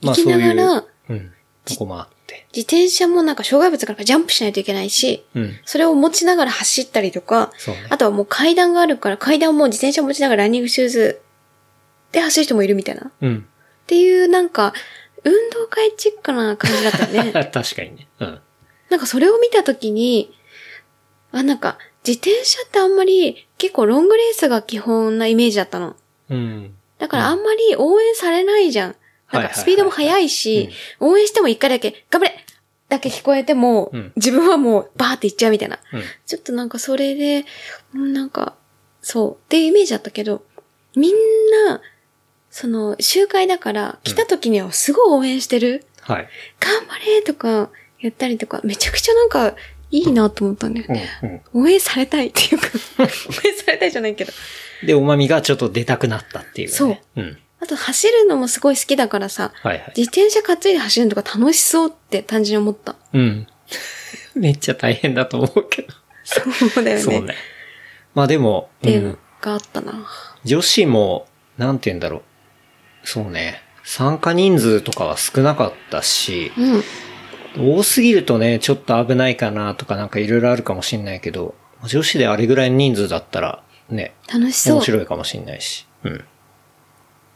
行きながら、まあそういううん。ここもあって。自転車もなんか障害物からジャンプしないといけないし、うん。それを持ちながら走ったりとか、そうねあとはもう階段があるから、階段も自転車持ちながらランニングシューズで走る人もいるみたいな。っうん。ていうなんか、運動会チックな感じだったよね。(laughs) 確かにね。うん。なんかそれを見たときに、あ、なんか、自転車ってあんまり結構ロングレースが基本なイメージだったの。うん。だからあんまり応援されないじゃん。なんかスピードも速いし、応援しても一回だけ、頑張れだけ聞こえても、うん自分はもうバーって行っちゃうみたいな。うん。ちょっとなんかそれで、うんなんか、そう、っていうイメージだったけど、みんな、その、集会だから、来た時にはすごい応援してる。はい。頑張れとか言ったりとか、めちゃくちゃなんか、いいなと思ったんだようんね。。うん。応援されたいっていうか、(laughs) 応援されたいじゃないけど。で、おまみがちょっと出たくなったっていう、ね。そう。うん。あと走るのもすごい好きだからさ、はいはい。自転車担いで走るのとか楽しそうって単純に思った。うん。(laughs) めっちゃ大変だと思うけど。そうだよね。そうね。まあでも、っていうのうんがあったな。女子も、なんて言うんだろう。そうね。参加人数とかは少なかったし、うん。多すぎるとね、ちょっと危ないかなとかなんかいろいろあるかもしんないけど、女子であれぐらいの人数だったら、ね、楽しそう。面白いかもしんないし。うん。っ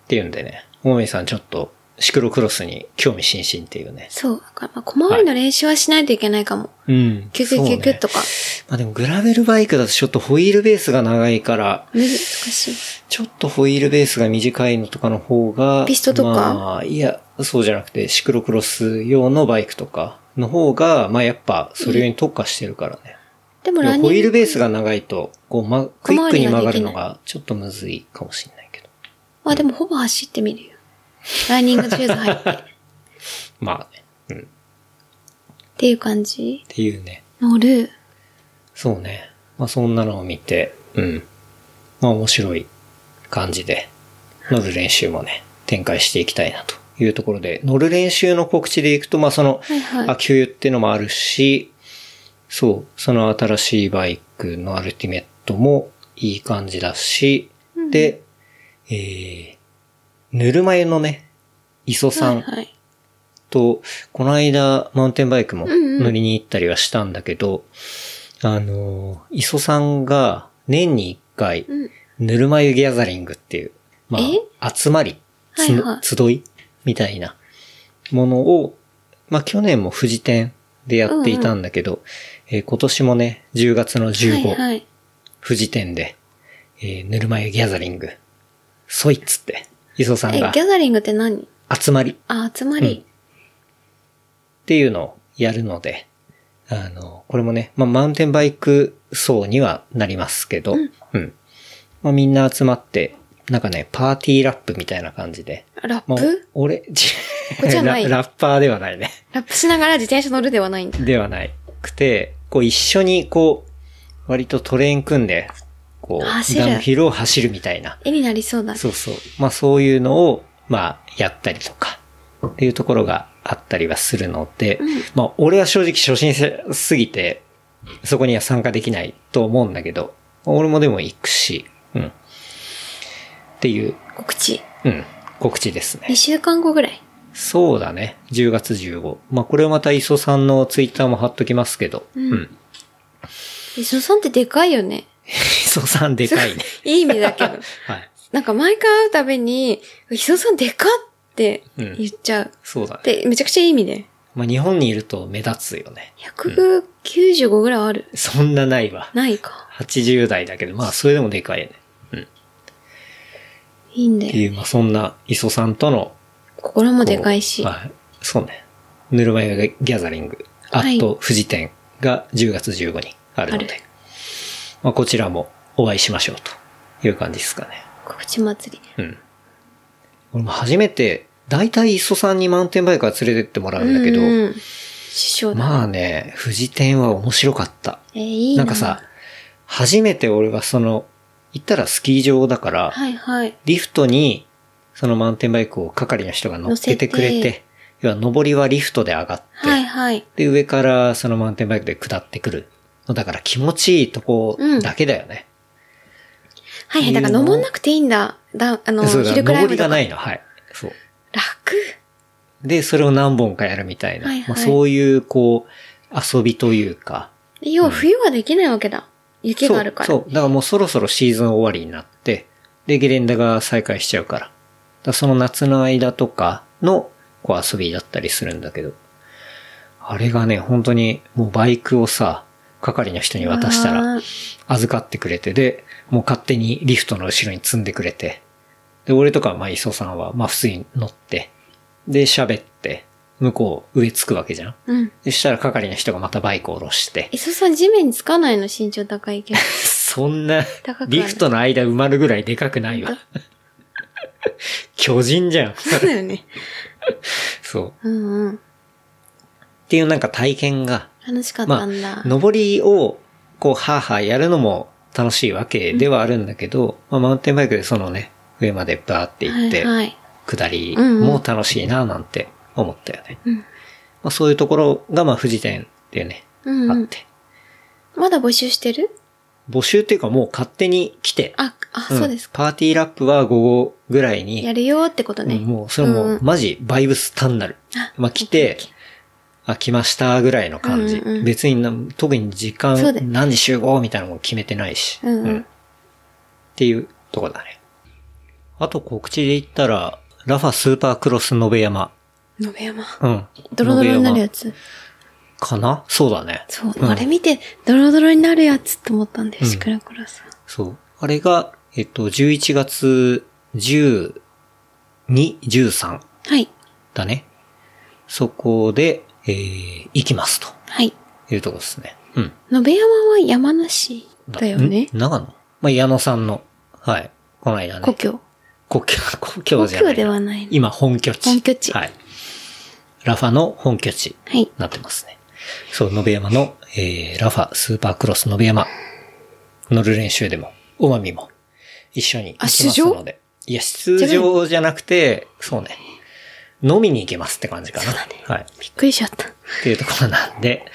ていうんでね、もめさんちょっと、シクロクロスに興味津々っていうね。そう。だから、まあ、小回りの練習はしないといけないかも。うん。キュキュキュキュッとか。まあでもグラベルバイクだとちょっとホイールベースが長いから、難しい。ちょっとホイールベースが短いのとかの方が、ピストとか？まあ、いや、そうじゃなくて、シクロクロス用のバイクとかの方が、まあやっぱ、それに特化してるからね。でもランニング。ホイールベースが長いと、こう、ま、クイックに曲がるのが、ちょっとむずいかもしれないけど。まあでもほぼ走ってみるよ。ランニングシューズ入って。っ (laughs) まあね。うん。っていう感じ？ていうね。乗る？そうね。まあそんなのを見て、うん。まあ面白い感じで、乗る練習もね、展開していきたいなというところで、乗る練習の告知でいくと、まあその、はいはい。秋冬っていうのもあるし、そう、その新しいバイクのアルティメットもいい感じだし、で、えー、ぬるま湯のね、磯さんはいはい。と、この間、マウンテンバイクもんうん乗りに行ったりはしたんだけど、あの、磯さんが年に一回、うん。ぬるま湯ギャザリングっていう、まあ、集まり、つはいはい集い？みたいなものを、まあ去年も富士店でやっていたんだけど、えー今年もね、10月の15、はいはい。富士店で、えーぬるま湯ギャザリング、ソイッツって、磯さんえ、がギャザリングって何？集まりあ、集まり。っていうのをやるので、あの、これもね、まあ、マウンテンバイク層にはなりますけど、うん。まあ、みんな集まって、なんかね、パーティーラップみたいな感じで。まあラップ、俺、ちこじゃないララッパーではないね。ラップしながら自転車乗るではないんだ。ではないくて、こう一緒にこう、割とトレイン組んで、こう、ダウンヒルを走るみたいな。絵になりそうだね。そうそう。まあそういうのを、まあやったりとか、っていうところがあったりはするので、まあ俺は正直初心者すぎて、そこには参加できないと思うんだけど、俺もでも行くし、うん。っていう、告知。うん、告知ですね。2週間後ぐらい。そうだね。10月15。まあこれはまた磯さんのツイッターも貼っときますけど、うん。磯さんってでかいよね。磯さんでかいね。(laughs) いい意味だけど。はい。なんか毎回会うたびに、磯さんでかってうん言っちゃう。そうだね。で、めちゃくちゃいい意味で。まあ日本にいると目立つよね。195ぐらいある。そんなないわ。ないか。80代だけど、まあそれでもでかいよね。いいんだよ。っていう、まあそんな磯さんとの心もでかいし。はい。そうね。ぬるま湯ギャザリング、アはいット富士店が10月15にあるので、まあこちらもお会いしましょうという感じですかね。告知祭り。うん。俺も初めて、だいたい磯さんにマウンテンバイクは連れてってもらうんだけど、うんうん師匠だ。まあね、富士店は面白かった。えーいいな。なんかさ、初めて俺はその、行ったらスキー場だから、はいはい。リフトに、そのマウンテンバイクを係の人が乗っけてくれて、要は上りはリフトで上がって、はいはい。で、上からそのマウンテンバイクで下ってくる。だから気持ちいいとこだけだよね。はいはい。だから登んなくていいんだ。だ、あの、ヒルクライ上ムとか。りがないの、はい。そう。楽？で、それを何本かやるみたいな。はいはいまあ、そういう、こう、遊びというか。要は冬はできないわけだ。雪があるから。そう。そう。だからもうそろそろシーズン終わりになって、で、ゲレンデが再開しちゃうから。だからその夏の間とかの、こう遊びだったりするんだけど。あれがね、本当に、もうバイクをさ、係の人に渡したら、預かってくれて、で、もう勝手にリフトの後ろに積んでくれて、で、俺とか、まあ、磯さんは、まあ、普通に乗って、で、喋って、向こう、上つくわけじゃん。うん。でしたら、係の人がまたバイクを下ろして、磯さん地面につかないの身長高いけど。(laughs) そんなリフトの間埋まるぐらいでかくないわ。(laughs) 巨人じゃん。そうだよね。(laughs) そう。うんうん。っていうなんか体験が、楽しかっまたんだ。あ、登りを、こう、はーはーやるのも楽しいわけではあるんだけど、まあ、マウンテンバイクでそのね、上までバーって行って、はいはい。下りも楽しいななんて思ったよね。うんまあ、そういうところが、まあ、富士店っていうね、うんうん。あって。まだ募集してる？募集っていうかもう勝手に来て、あ、あ、うんそうですか。パーティーラップは午後ぐらいに、やるよってことね。うんもう、それもう、うんうんマジ、バイブス単なる。あまあ、来て、あ、来ましたぐらいの感じ。うんうんうん別にな、特に時間何時集合みたいなのも決めてないし。うんうんっていうとこだね。あと告知で言ったら、ラファスーパークロス延山。野辺山。うん。ドロドロになるやつ。つ。かな？そうだね。そう、うんあれ見て、ドロドロになるやつって思ったんだよ、シクラクラさん。そう。あれが、えっと、11月12、13はい。だね。そこで、えー、行きますとはい。いうとこですね。うん。野辺山は山梨だよねん？長野？まあ、矢野さんの、はい。この間ね。故郷。故郷、(laughs) 故郷じゃない。故郷ではないの今、本拠地。本拠地はい。ラファの本拠地。はい。なってますね。そう、延山の、えー、ラファスーパークロス延山乗る練習でも、おまみも一緒に行きますので。いや、出場じゃなくて、そうね。飲みに行けますって感じかな。はい。びっくりしちゃった。っていうところなんで、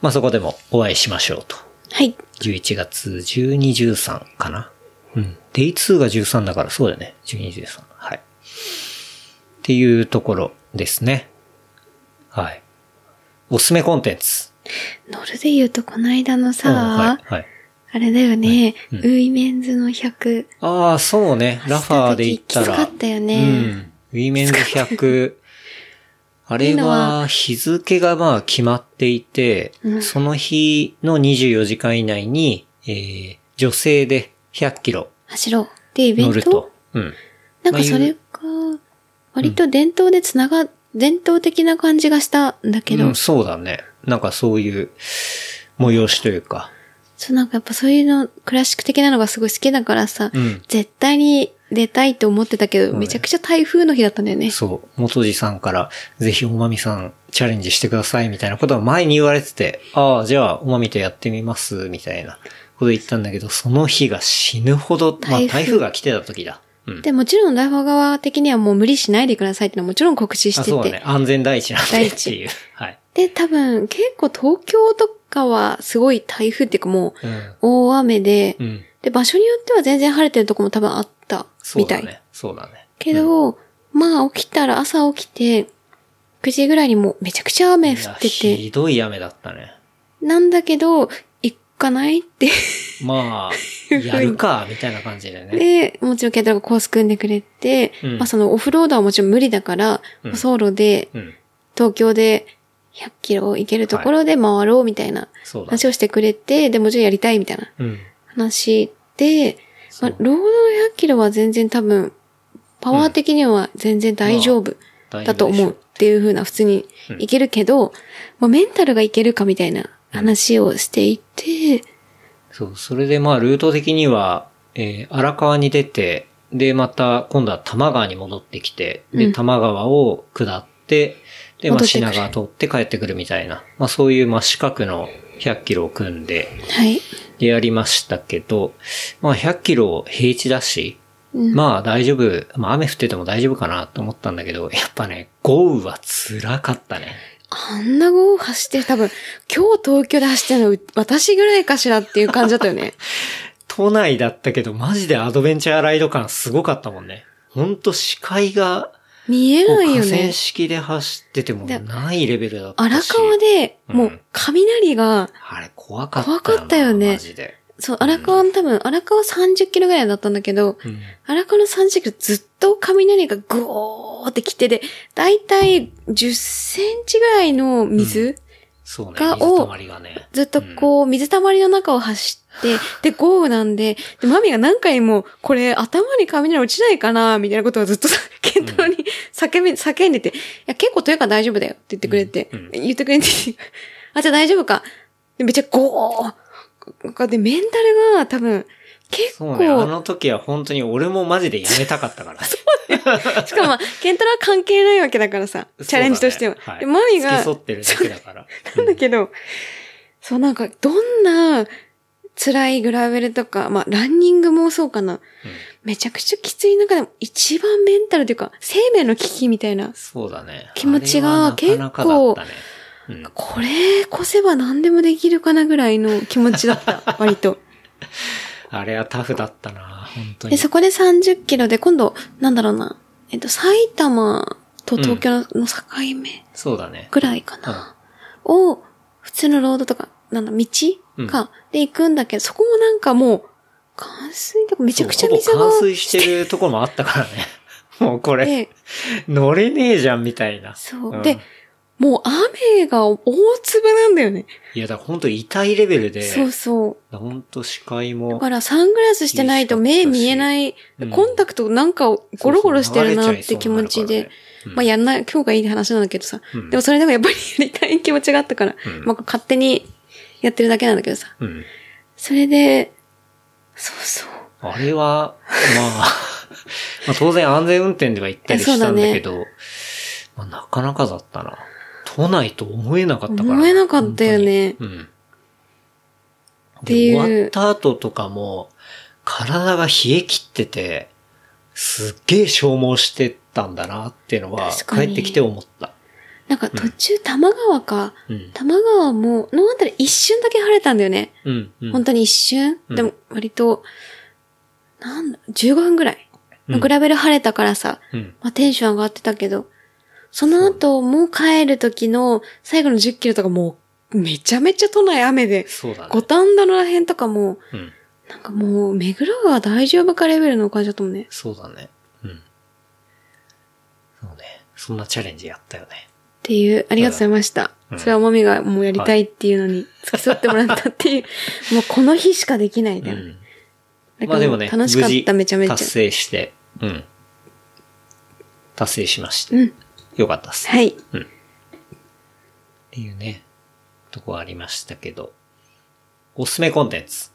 まあそこでもお会いしましょうと。はい。11月12、13かな。うん。 Day 2が13だからそうだよね。12、13。はい。っていうところですね。はい。おすすめコンテンツ。乗るで言うと、この間のさ、うんはい。はい。あれだよね、うん Women's の100。ああ、そうね。 Rapha で言ったら。きつかったよねうん。 Women's 100。あれはは日付がまあ決まっていて、うんその日の24時間以内に、えー、女性で100キロ走ろうっていうイベント？乗ると。うん。なんかそれが、割と伝統でつなが、伝統的な感じがしたんだけど、うん、そうだね。なんかそういう催しというか。そうなんかやっぱそういうの、クラシック的なのがすごい好きだからさ、うん絶対に出たいって思ってたけど、ねめちゃくちゃ台風の日だったんだよね。そう。元次さんから、ぜひおまみさんチャレンジしてくださいみたいなことは前に言われてて、ああ、じゃあおまみとやってみます、みたいなこと言ったんだけど、その日が死ぬほど、まあ台風台風が来てた時だ。うん。で、もちろん大ファ側的にはもう無理しないでくださいってのはもちろん告知してて。あそうだね。安全第一なんで第一っていう。はい。で、多分結構東京とかはすごい台風っていうかもううん。大雨で、うん。で、場所によっては全然晴れてるとこも多分あったみたい。そうだね。そうだね。けど、まあ起きたら朝起きて、9時ぐらいにもうめちゃくちゃ雨降ってて、ひどい雨だったね。なんだけど、行かないって。まあ、(laughs) やるか、みたいな感じでね。で、もちろんケンタロウがコース組んでくれて、うんまあそのオフロードはもちろん無理だから、うん走路で、うん。東京で100キロ行けるところで回ろうみたいな。話をしてくれて、でもちろんやりたいみたいなうん。話で、まあロードの100キロは全然多分、パワー的には全然大丈夫だと思うっていう風な普通にいけるけど、まあ、メンタルがいけるかみたいな話をしていて、そう、それでまあ、ルート的には、えー荒川に出て、で、また、今度は多摩川に戻ってきて、で、うん。多摩川を下って、で、まあ、品川通って帰ってくるみたいな、まあ、そういう、まあ、四角の100キロを組んで、はい。で、やりましたけど、まあ、100キロ平地だし、うんまあ、大丈夫、まあ、雨降ってても大丈夫かなと思ったんだけど、やっぱね、豪雨は辛かったね。あんな豪雨走ってる多分、今日東京で走ってるの私ぐらいかしらっていう感じだったよね。(laughs) 都内だったけど、マジでアドベンチャーライド感すごかったもんね。ほんと視界が、見えないよ河川ね。敷で走っててもでないレベルだったし。荒川で、もう雷が、あれ怖かった怖かったよねマジで。そう、荒川の多分、荒川30キロぐらいだったんだけど、うん。荒川の30キロずっと雷がグオーって来てで、だいたい10センチぐらいの水、そうね。が水たまりがね。ずっとこう、水たまりの中を走って、(laughs) で、豪雨なんで、で、マミが何回も、これ、頭に雷落ちないかなみたいなことをずっとさ、ケンタロウに叫び、叫んでて、いや、結構というか大丈夫だよって言ってくれて、言ってくれて、(laughs) あ、じゃあ大丈夫か。でめっちゃゴーで、メンタルが多分、結構、そうね。あの時は本当に俺もマジでやめたかったから。しかもまあ、ケンタロウは関係ないわけだからさ、チャレンジとしては。そうだねで、マミが、付き添ってるだけだから。なんだけど、そうなんか、どんな辛いグラベルとか、まあ、ランニングもそうかな。めちゃくちゃきつい中でも一番メンタルというか、生命の危機みたいな。そうだね。気持ちがあれはなかなかだったね。うんこれ、越せば何でもできるかなぐらいの気持ちだった。割と。(laughs) あれはタフだったな、本当で、に。そこで30キロで、今度、なんだろうな。えっと、埼玉と東京の境目そうだね。ぐらいかな。を、普通のロードとか、なんだ、道うんか、で行くんだけど、そこもなんかもう、冠水とかめちゃくちゃ水が。冠水してるところもあったからね。(laughs) もうこれ、で、乗れねえじゃんみたいな。そう。んで、もう雨が大粒なんだよね。いや、だから本当痛いレベルで、そうそう。本当視界だもか、らサングラスしてないと目見えない、うんコンタクトなんかゴロゴロしてるなって気持ちで。まあやんない、今日がいい話なんだけどさ。うんでもそれでもやっぱりやりたい気持ちがあったから、うんまあ勝手にやってるだけなんだけどさ。うん。それで、そうそう。あれは、まあ、まあ当然安全運転では行ったりしたんだけど、(laughs) まあ、なかなかだったな。都内と思えなかったから。思えなかったよねうん。で、終わった後とかも、体が冷え切ってて、すっげえ消耗してたんだなっていうのは、帰ってきて思った。なんか途中多摩川か、うん。多摩川も、のあたり一瞬だけ晴れたんだよね。うん。うん。本当に一瞬、うんでも割と、なんだ、15分ぐらいのグラベル晴れたからさ、うん。まあテンション上がってたけど、その後もう帰る時の最後の10キロとかもうめちゃめちゃ都内雨で。五反田のら辺とかも、うん。なんかもう目黒川大丈夫かレベルの感じだったもんね。そうだね。うん。そうね。そんなチャレンジやったよね。っていう、ありがとうございました。うんそれはマミがもうやりたいっていうのに付き添ってもらったっていう、(laughs) もうこの日しかできないだよね。うん。まあでもね、楽しかった、無めちゃめちゃ。達成して、うん。達成しました。うん。よかったっす。はい。っていうね、とこありましたけど。おすすめコンテンツ。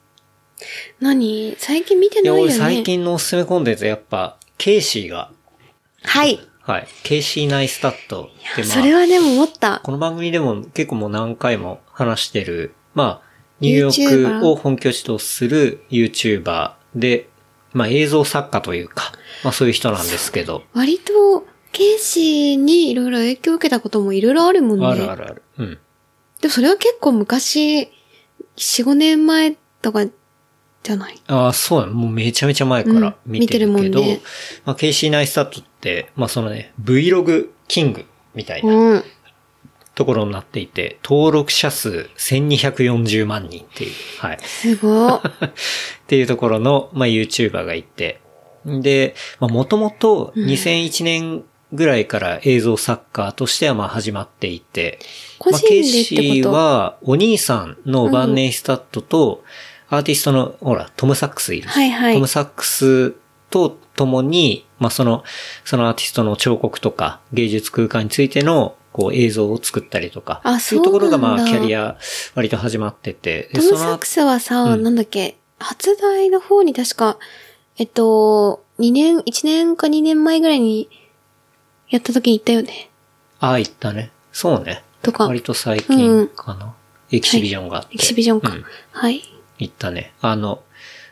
何？最近見ていや、ないよね。俺最近のおすすめコンテンツはやっぱ、 Casey が、はい。はい、 Casey Neistat って、それはでも思った。この番組でも結構もう何回も話してる、まあ、ニューヨークを本拠地とする YouTuber で、まあ映像作家というか、まあそういう人なんですけど、割と、 Casey にいろいろ影響を受けたこともいろいろあるもんね。あるあるある。うん。でもそれは結構昔、4、5年前とかじゃない？ああ、そうなの。もうめちゃめちゃ前から見てるけど、うん見てるもんねまあ、ケイシーナイスタットって、まあそのね、Vlog キングみたいなうん。ところになっていて、登録者数1240万人っていう、はい。すごい。(laughs) っていうところの、まあ、YouTuber がいて。で、まあ、もともと2001年ぐらいから映像作家としてはまあ始まっていて、まあ、ケイシーはお兄さんのバンネイスタットと、アーティストの、ほら、トム・サックスいる。はいはい。トム・サックスと共に、まあその、そのアーティストの彫刻とか芸術空間についてのこう映像を作ったりとか、あそういうところがまあキャリア割と始まってて、トム・サックスはさ、うん。なんだっけ、発売の方に確か、えっと、2年、1年か2年前ぐらいにやった時に行ったよね。ああ、言ったね。そうね。とか割と最近かな。エキシビジョンがあって。エキシビジョンか。うんはい。言ったね。あの、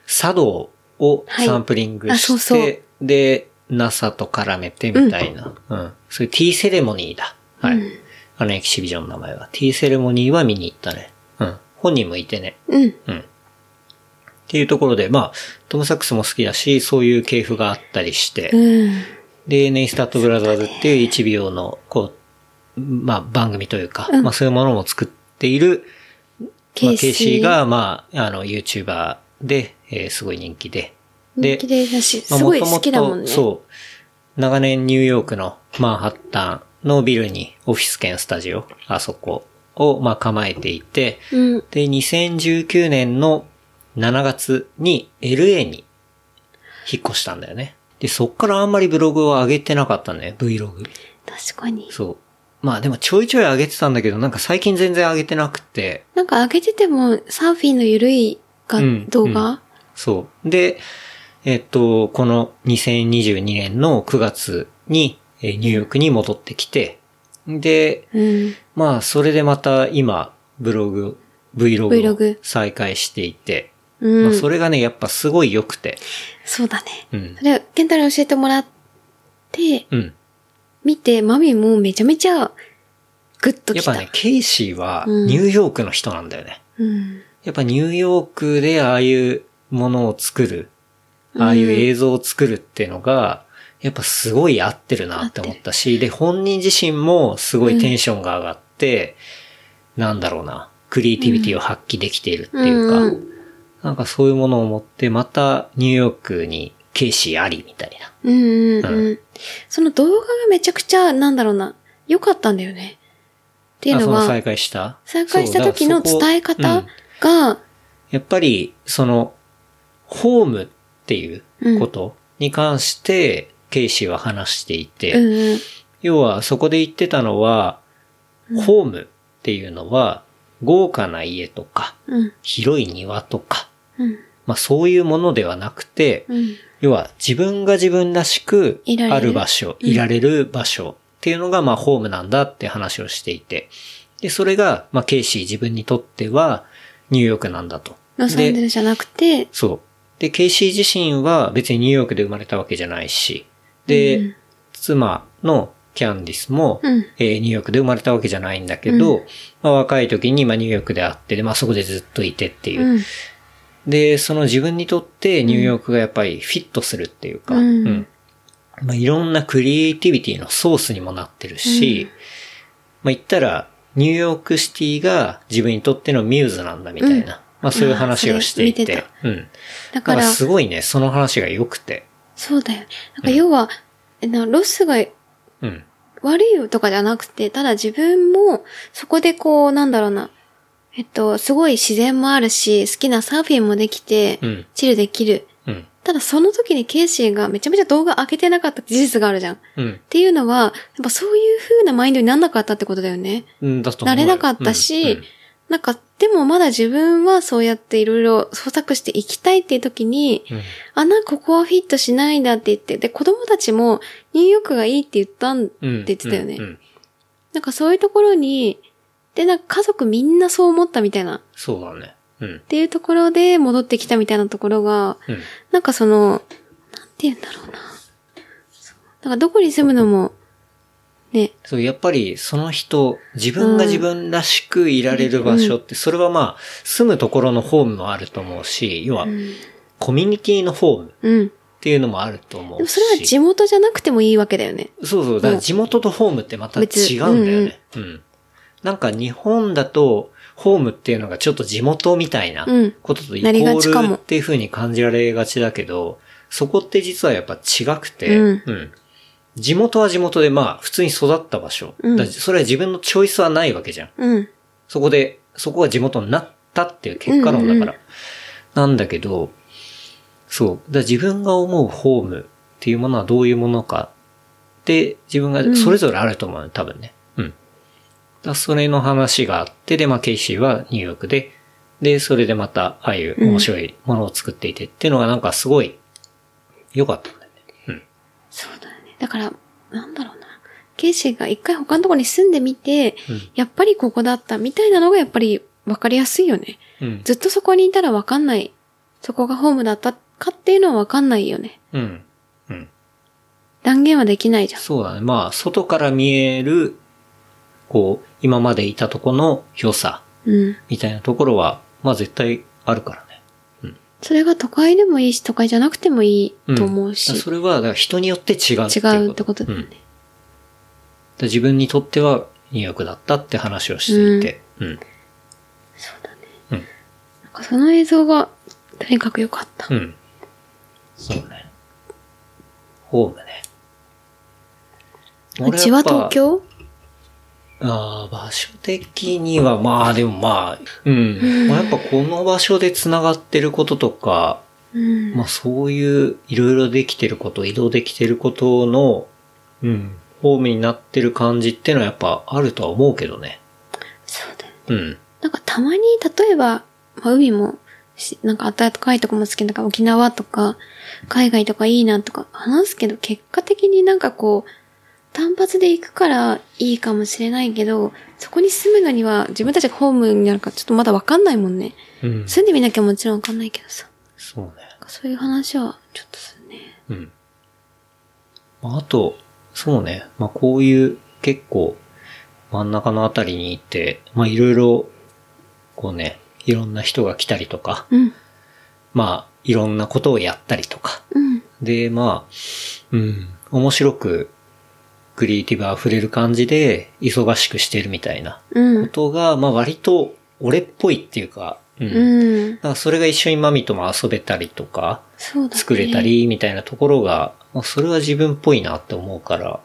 茶道をサンプリングはいあして、そうそうで、NASA と絡めてみたいな。うん。そういうティーセレモニーだ。はい。うんあのエキシビジョンの名前は。ティーセレモニーは見に行ったね。うん。本人もいてね。うん。うん。っていうところで、まあ、トム・サックスも好きだし、そういう系譜があったりして、うん。で、ネイスタット・ブラザーズっていう1秒の、こう、まあ、番組というか、まあ、そういうものも作っている、まあ、ケイシーが、まあ、あの、YouTuber で、えーすごい人気で。人気でだし、すまあごい好きだもんね。そう。長年ニューヨークのマンハッタンのビルにオフィス兼スタジオ、あそこを、まあ、構えていて、うん。で、2019年の7月に LA に引っ越したんだよね。で、そっからあんまりブログを上げてなかったんだよ、Vlog。確かに。そう。まあでもちょいちょい上げてたんだけど、なんか最近全然上げてなくて、なんか上げてても、サーフィンのゆるいが、うん動画、そう。で、えっと、この2022年の9月に、えーニューヨークに戻ってきて、で、うん。まあ、それでまた今、ブログ、Vlog を再開していて、うん。まあ、それがね、やっぱすごい良くて、そうだね。うんそ。れ、ケンタに教えてもらって、うん。見て、マミもめちゃめちゃ、グッときた。やっぱね、ケイシーはうんニューヨークの人なんだよね。うん。やっぱニューヨークでああいうものを作る、ああいう映像を作るっていうのが、やっぱすごい合ってるなって思ったし、で、本人自身もすごいテンションが上がって、なんだろうな、クリエイティビティを発揮できているっていうか、うんうんなんかそういうものを持って、またニューヨークにケイシーありみたいな。うんうんううん。その動画がめちゃくちゃ、なんだろうな、良かったんだよね。っていうあ、のは、その再開した？再開した時の伝え方うんが、やっぱり、その、ホームっていうことに関して、ケイシーは話していて、うんうん。要はそこで言ってたのは、ホームっていうのは、豪華な家とか、うん。広い庭とか、うん。まあそういうものではなくて、うん。要は自分が自分らしくある場所、いられる場所っていうのがまあホームなんだって話をしていて、で、それが、まあケイシー自分にとってはニューヨークなんだと。ロサンゼで、ルスじゃなくて、そう。で、ケイシー自身は別にニューヨークで生まれたわけじゃないし、で、うん妻のキャンディスも、うんえーニューヨークで生まれたわけじゃないんだけど、まあ、若い時にまあニューヨークで会って、で、まあそこでずっといてっていう。うん。で、その自分にとってニューヨークがやっぱりフィットするっていうか、うんまあ、いろんなクリエイティビティのソースにもなってるし、まあ言ったら、ニューヨークシティが自分にとってのミューズなんだみたいな、まあそういう話をしていて、てうん。だだか、かららすごいね、その話が良くて、そうだよ。なんか要は、えなロスがうん。悪いとかじゃなくて、ただ自分もそこでこう、なんだろうな。えっと、すごい自然もあるし、好きなサーフィンもできて、うんチルできる。うん。ただその時に Casey がめちゃめちゃ動画上げてなかった事実があるじゃん。っうん。ていうのは、やっぱそういう風なマインドになんなかったってことだよね。うん、だと思うなよれなかったし、うんなんか、でもまだ自分はそうやっていろいろ創作していきたいっていう時に、うんあ、なんかここはフィットしないんだって言って、で、子供たちもニューヨークがいいって言ったんってうん。言ってたよね。うんうんなんかそういうところに、で、なんか家族みんなそう思ったみたいな、っそうだね。うん。ていうところで戻ってきたみたいなところが、うん。なんかその、なんて言うんだろうな。なんかどこに住むのも、ね、そう、やっぱりその人、自分が自分らしくいられる場所って、それはまあ、住むところのホームもあると思うし、要は、コミュニティのホームっうん。ていうのもあると思うし。でもそれは地元じゃなくてもいいわけだよね。そうそう、だから地元とホームってまた違うんだよね。うん、なんか日本だと、ホームっていうのがちょっと地元みたいなうん。こととイコールっていう風に感じられがちだけど、そこって実はやっぱ違くて、うん地元は地元でまあ普通に育った場所。うんそれは自分のチョイスはないわけじゃん。うん。そこで、そこが地元になったっていう結果論だから。うんうんなんだけど、そう。だから自分が思うホームっていうものはどういうものかって自分がそれぞれあると思うの、多分ね。うん。だそれの話があって、で、まあケイシーはニューヨークで、で、それでまた、ああいう面白いものを作っていてっていうのがなんかすごい良かったね。だから、なんだろうな。ケイシーが一回他のところに住んでみて、うんやっぱりここだったみたいなのがやっぱり分かりやすいよね。うん。ずっとそこにいたら分かんない。そこがホームだったかっていうのは分かんないよね。うん。うん。断言はできないじゃん。そうだね。まあ、外から見える、こう、今までいたとこの良さ、うん。みたいなところは、まあ絶対あるからね。それが都会でもいいし、都会じゃなくてもいいと思うし。それは、人によって違うってこと。違うってことだよねうん自分にとってはニューヨークだったって話をしていて。うん。そうだね。うんなんかその映像が、とにかく良かった。うん。そうね。ホームね。うちは東京？ああ、場所的には、まあでもまあ、うん。まあやっぱこの場所で繋がってることとか、うん。まあそういういろいろできてること、移動できてることの、うん、ホームになってる感じっていうのはやっぱあるとは思うけどね。そうだよ。うん。なんかたまに、例えば、まあ、海もし、なんか暖かいとこも好きだから沖縄とか、海外とかいいなとか話すけど、結果的になんかこう、単発で行くからいいかもしれないけど、そこに住むのには自分たちがホームになるかちょっとまだわかんないもんね。うん。住んでみなきゃもちろんわかんないけどさ。そうね。そういう話はちょっとするね。うん。まああと、そうね。まあこういう結構真ん中のあたりにいて、まあいろいろ、こうね、いろんな人が来たりとか、うん。まあいろんなことをやったりとか、うん。で、まあ、うん、面白く、クリエイティブ溢れる感じで、忙しくしてるみたいなうん。ことが、まあ割と、俺っぽいっていうか、うん。うん。だからそれが一緒にマミとも遊べたりとか、ね。作れた。り、みたいなところが、まあそれは自分っぽいなって思うから、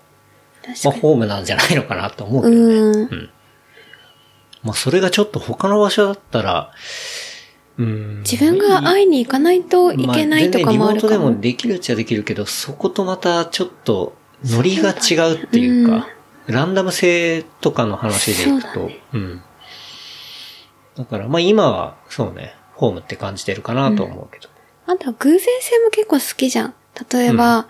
まあ。ホームなんじゃないのかなと思うけどね。うん。うん。まあそれがちょっと他の場所だったら、うん。自分が会いに行かないといけないとかもあるかも。ま全然リモートでもできるっちゃできるけど、そことまたちょっとノリが違うっていうか、ランダム性とかの話でいくと、そうだねうん。だからまあ今はそうね、ホームって感じてるかなと思うけど。あんたは偶然性も結構好きじゃん。例えば、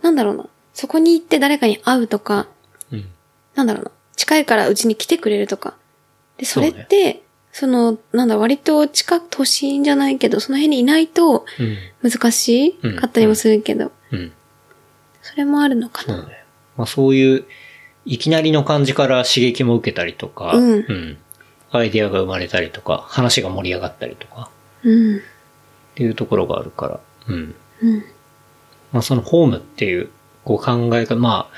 なんだろうな。そこに行って誰かに会うとか、うん。なんだろうな。近いからうちに来てくれるとか。で、それって、その、なんだ、割と近く、都心じゃないけど、その辺にいないとうん。難しうんかったりもするけど、うん。それもあるのかな。そうね。まあそういう、いきなりの感じから刺激も受けたりとか、うんアイディアが生まれたりとか、話が盛り上がったりとか、うん。っていうところがあるから、うん。うん。まあそのホームっていう、こう考え方、まあ、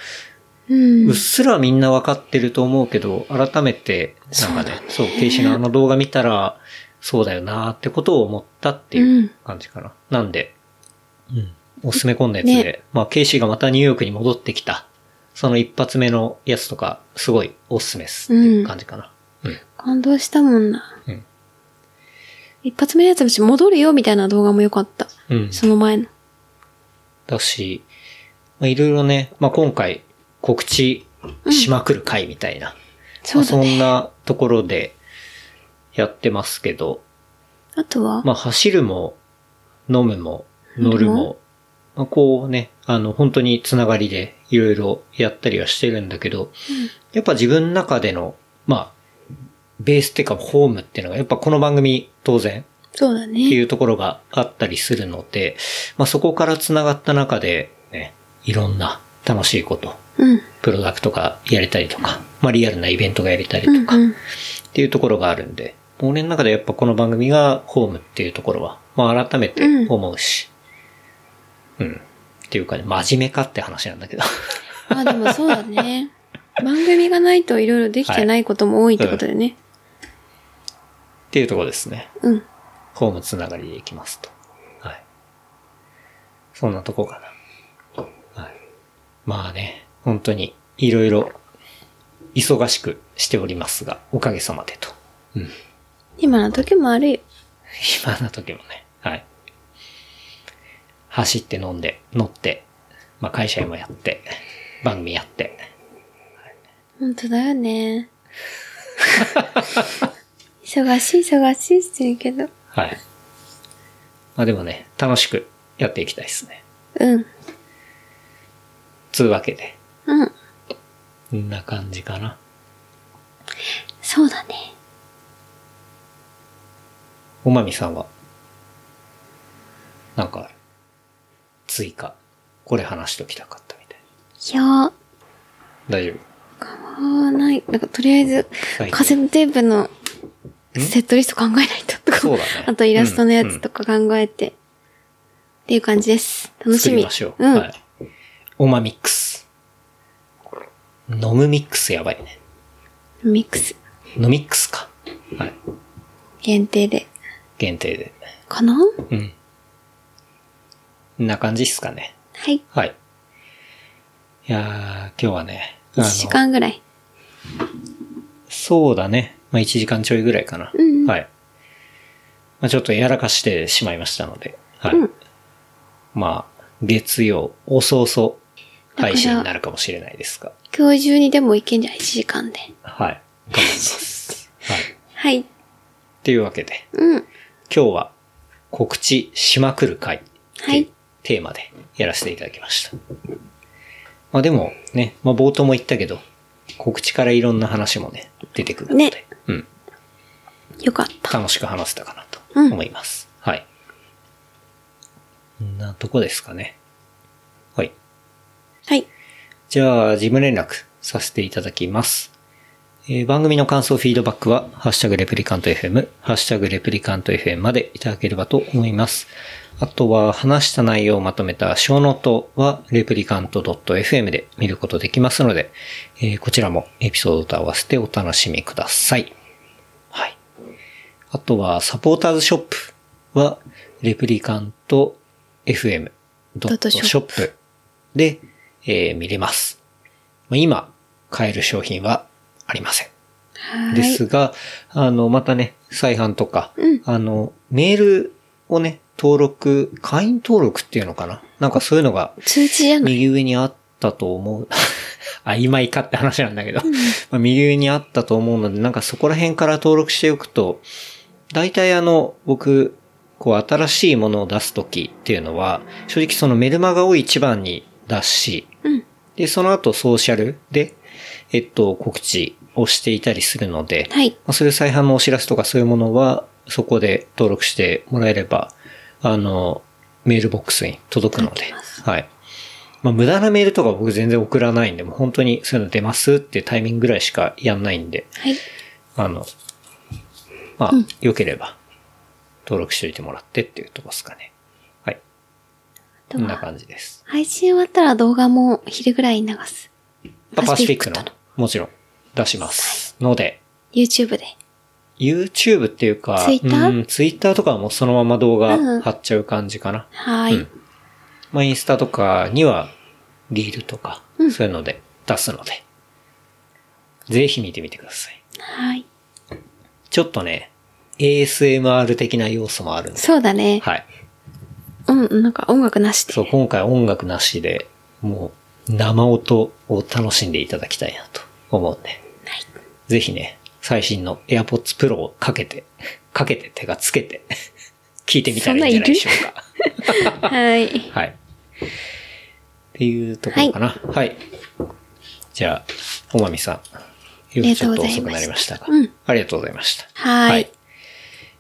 うんうっ。すらみんなわかってると思うけど、改めて、なんかね、そう、ケイシのあの動画見たら、そうだよなーってことを思ったっていう感じかな。なんで、うん。おすすめコンテンツで、ねまあ、ケイシがまたニューヨークに戻ってきた、その一発目のやつとか、すごいおすすめですっていう感じかな。うん。感動したもんな。うん一発目のやつ戻るよみたいな動画も良かった。うん。その前の。だし、まあ、いろいろね、まあ、今回告知しまくる回みたいな、そうだねまあ、そんなところでやってますけど、あとは、まあ、走るも、飲むも、乗るも、まあ、こうね、あの、本当につながりでいろいろやったりはしてるんだけど、やっぱ自分の中での、まあ、ベースっていうかホームっていうのが、やっぱこの番組当然ってそうだね。いうところがあったりするので、まあ、そこから繋がった中で、ね、いろんな楽しいこと、うん。プロダクトがやれたりとか、まあ、リアルなイベントがやれたりとか、うんうんっていうところがあるんで、俺の中でやっぱこの番組がホームっていうところは、まあ改めて思うし、うん。っていうかね、真面目かって話なんだけど。ま (laughs) あでもそうだね。番組がないといろいろできてないことも多いってことでね。っていうところですね。うん。ホームつながりでいきますと。はい。そんなとこかな。はい。まあね、本当にいろいろ忙しくしておりますが、おかげさまでと。うん。今の時もあるよ。(laughs) 暇な時もね、はい。走って飲んで、乗って、まあ会社もやって、番組やって。本当だよね。(laughs) 忙しい忙しいしてるけど。はい。まあでもね、楽しくやっていきたいですね。うん。つうわけで、うん。こんな感じかな。そうだね。おまみさんは、なんか追加、これ話しときたかったみたい。いやー、大丈夫？あーない。なんかとりあえずカセットテープのセットリスト考えないととか。そうだねあとイラストのやつとか考えて。っていう感じです。楽しみ。作りましょう。うん。はい。オマミックス。飲むミックスやばいね。ミックス。飲ミックスか。はい。限定で。限定で。かな？うん。こんな感じっすかね。はい。はい。いやー、今日はね、あ1時間ぐらい。そうだね。まあ、1時間ちょいぐらいかな。うんうんはい。まあ、ちょっとやらかしてしまいましたので、はい。うんまあ、月曜、遅々配信になるかもしれないですが、今日中にでもいけんじゃん、1時間で。はい。頑張ります。はい。っはい。ていうわけで、うん。今日は告知しまくる回はいテーマでやらせていただきました。まあでもね、まあ冒頭も言ったけど、告知からいろんな話もね、出てくるので、ねうん。よかった。楽しく話せたかなとうん思います。はい。こんなとこですかね。はい。はい。じゃあ、事務連絡させていただきます。えー番組の感想、フィードバックは、ハッシュタグ Replicant FM、ハッシュタグ Replicant FM までいただければと思います。あとは、話した内容をまとめたショーノートは、 replicant .fm で見ることできますので、えーこちらもエピソードと合わせてお楽しみください。はい。あとは、サポーターズショップは、レプリカント FM ドットショップで、えー見れます。まあ今、買える商品はありません。はい。ですが、あの、またね、再販とか、うんあの、メールをね、登録、会員登録っていうのかな？なんかそういうのが通知じゃない？右上にあったと思う。(laughs) 曖昧かって話なんだけど、まあ、右上にあったと思うので、なんかそこら辺から登録しておくと、大体あの、僕、こう新しいものを出すときっていうのは、正直そのメルマガを一番に出し、うん。で、その後ソーシャルで、えっと、告知をしていたりするので、はい。まあ、そういう再販のお知らせとかそういうものは、そこで登録してもらえれば、あの、メールボックスに届くのではい。まあ、無駄なメールとか僕全然送らないんで、もう本当にそういうの出ますっていうタイミングぐらいしかやんないんで、はい。あの、まあ、良ければ、登録しておいてもらってっていうとこですかね。はい。こんな感じです。配信終わったら動画も昼ぐらいに流す。あパシフィックの？もちろん出します。ので、YouTube で。YouTube っていうか、Twitter？うん、Twitter とかはもうそのまま動画うん貼っちゃう感じかな。はい。うんまあ、インスタとかには、リールとか、うんそういうので出すので、ぜひ見てみてください。はい。ちょっとね、ASMR 的な要素もあるんで。そうだね。はい。うん、なんか音楽なしで。そう、今回音楽なしで、もう、生音を楽しんでいただきたいなと思うんで。ぜひね、最新の AirPods Pro をかけて、(laughs) かけて手がつけて、(laughs) 聞いてみたらいいんじゃないでしょうか。はい。(laughs) はい。っていうところかな。はい。じゃあ、おまみさん。夜ちょっと遅くなりましたが。ありがとうございましたうんありがとうございました。はい。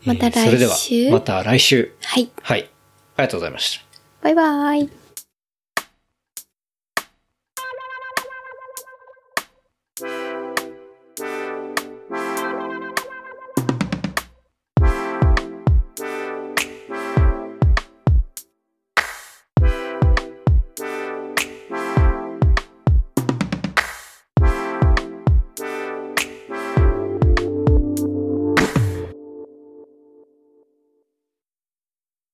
またえーそれで来週は、また来週。はい。はい。ありがとうございました。バイバイ。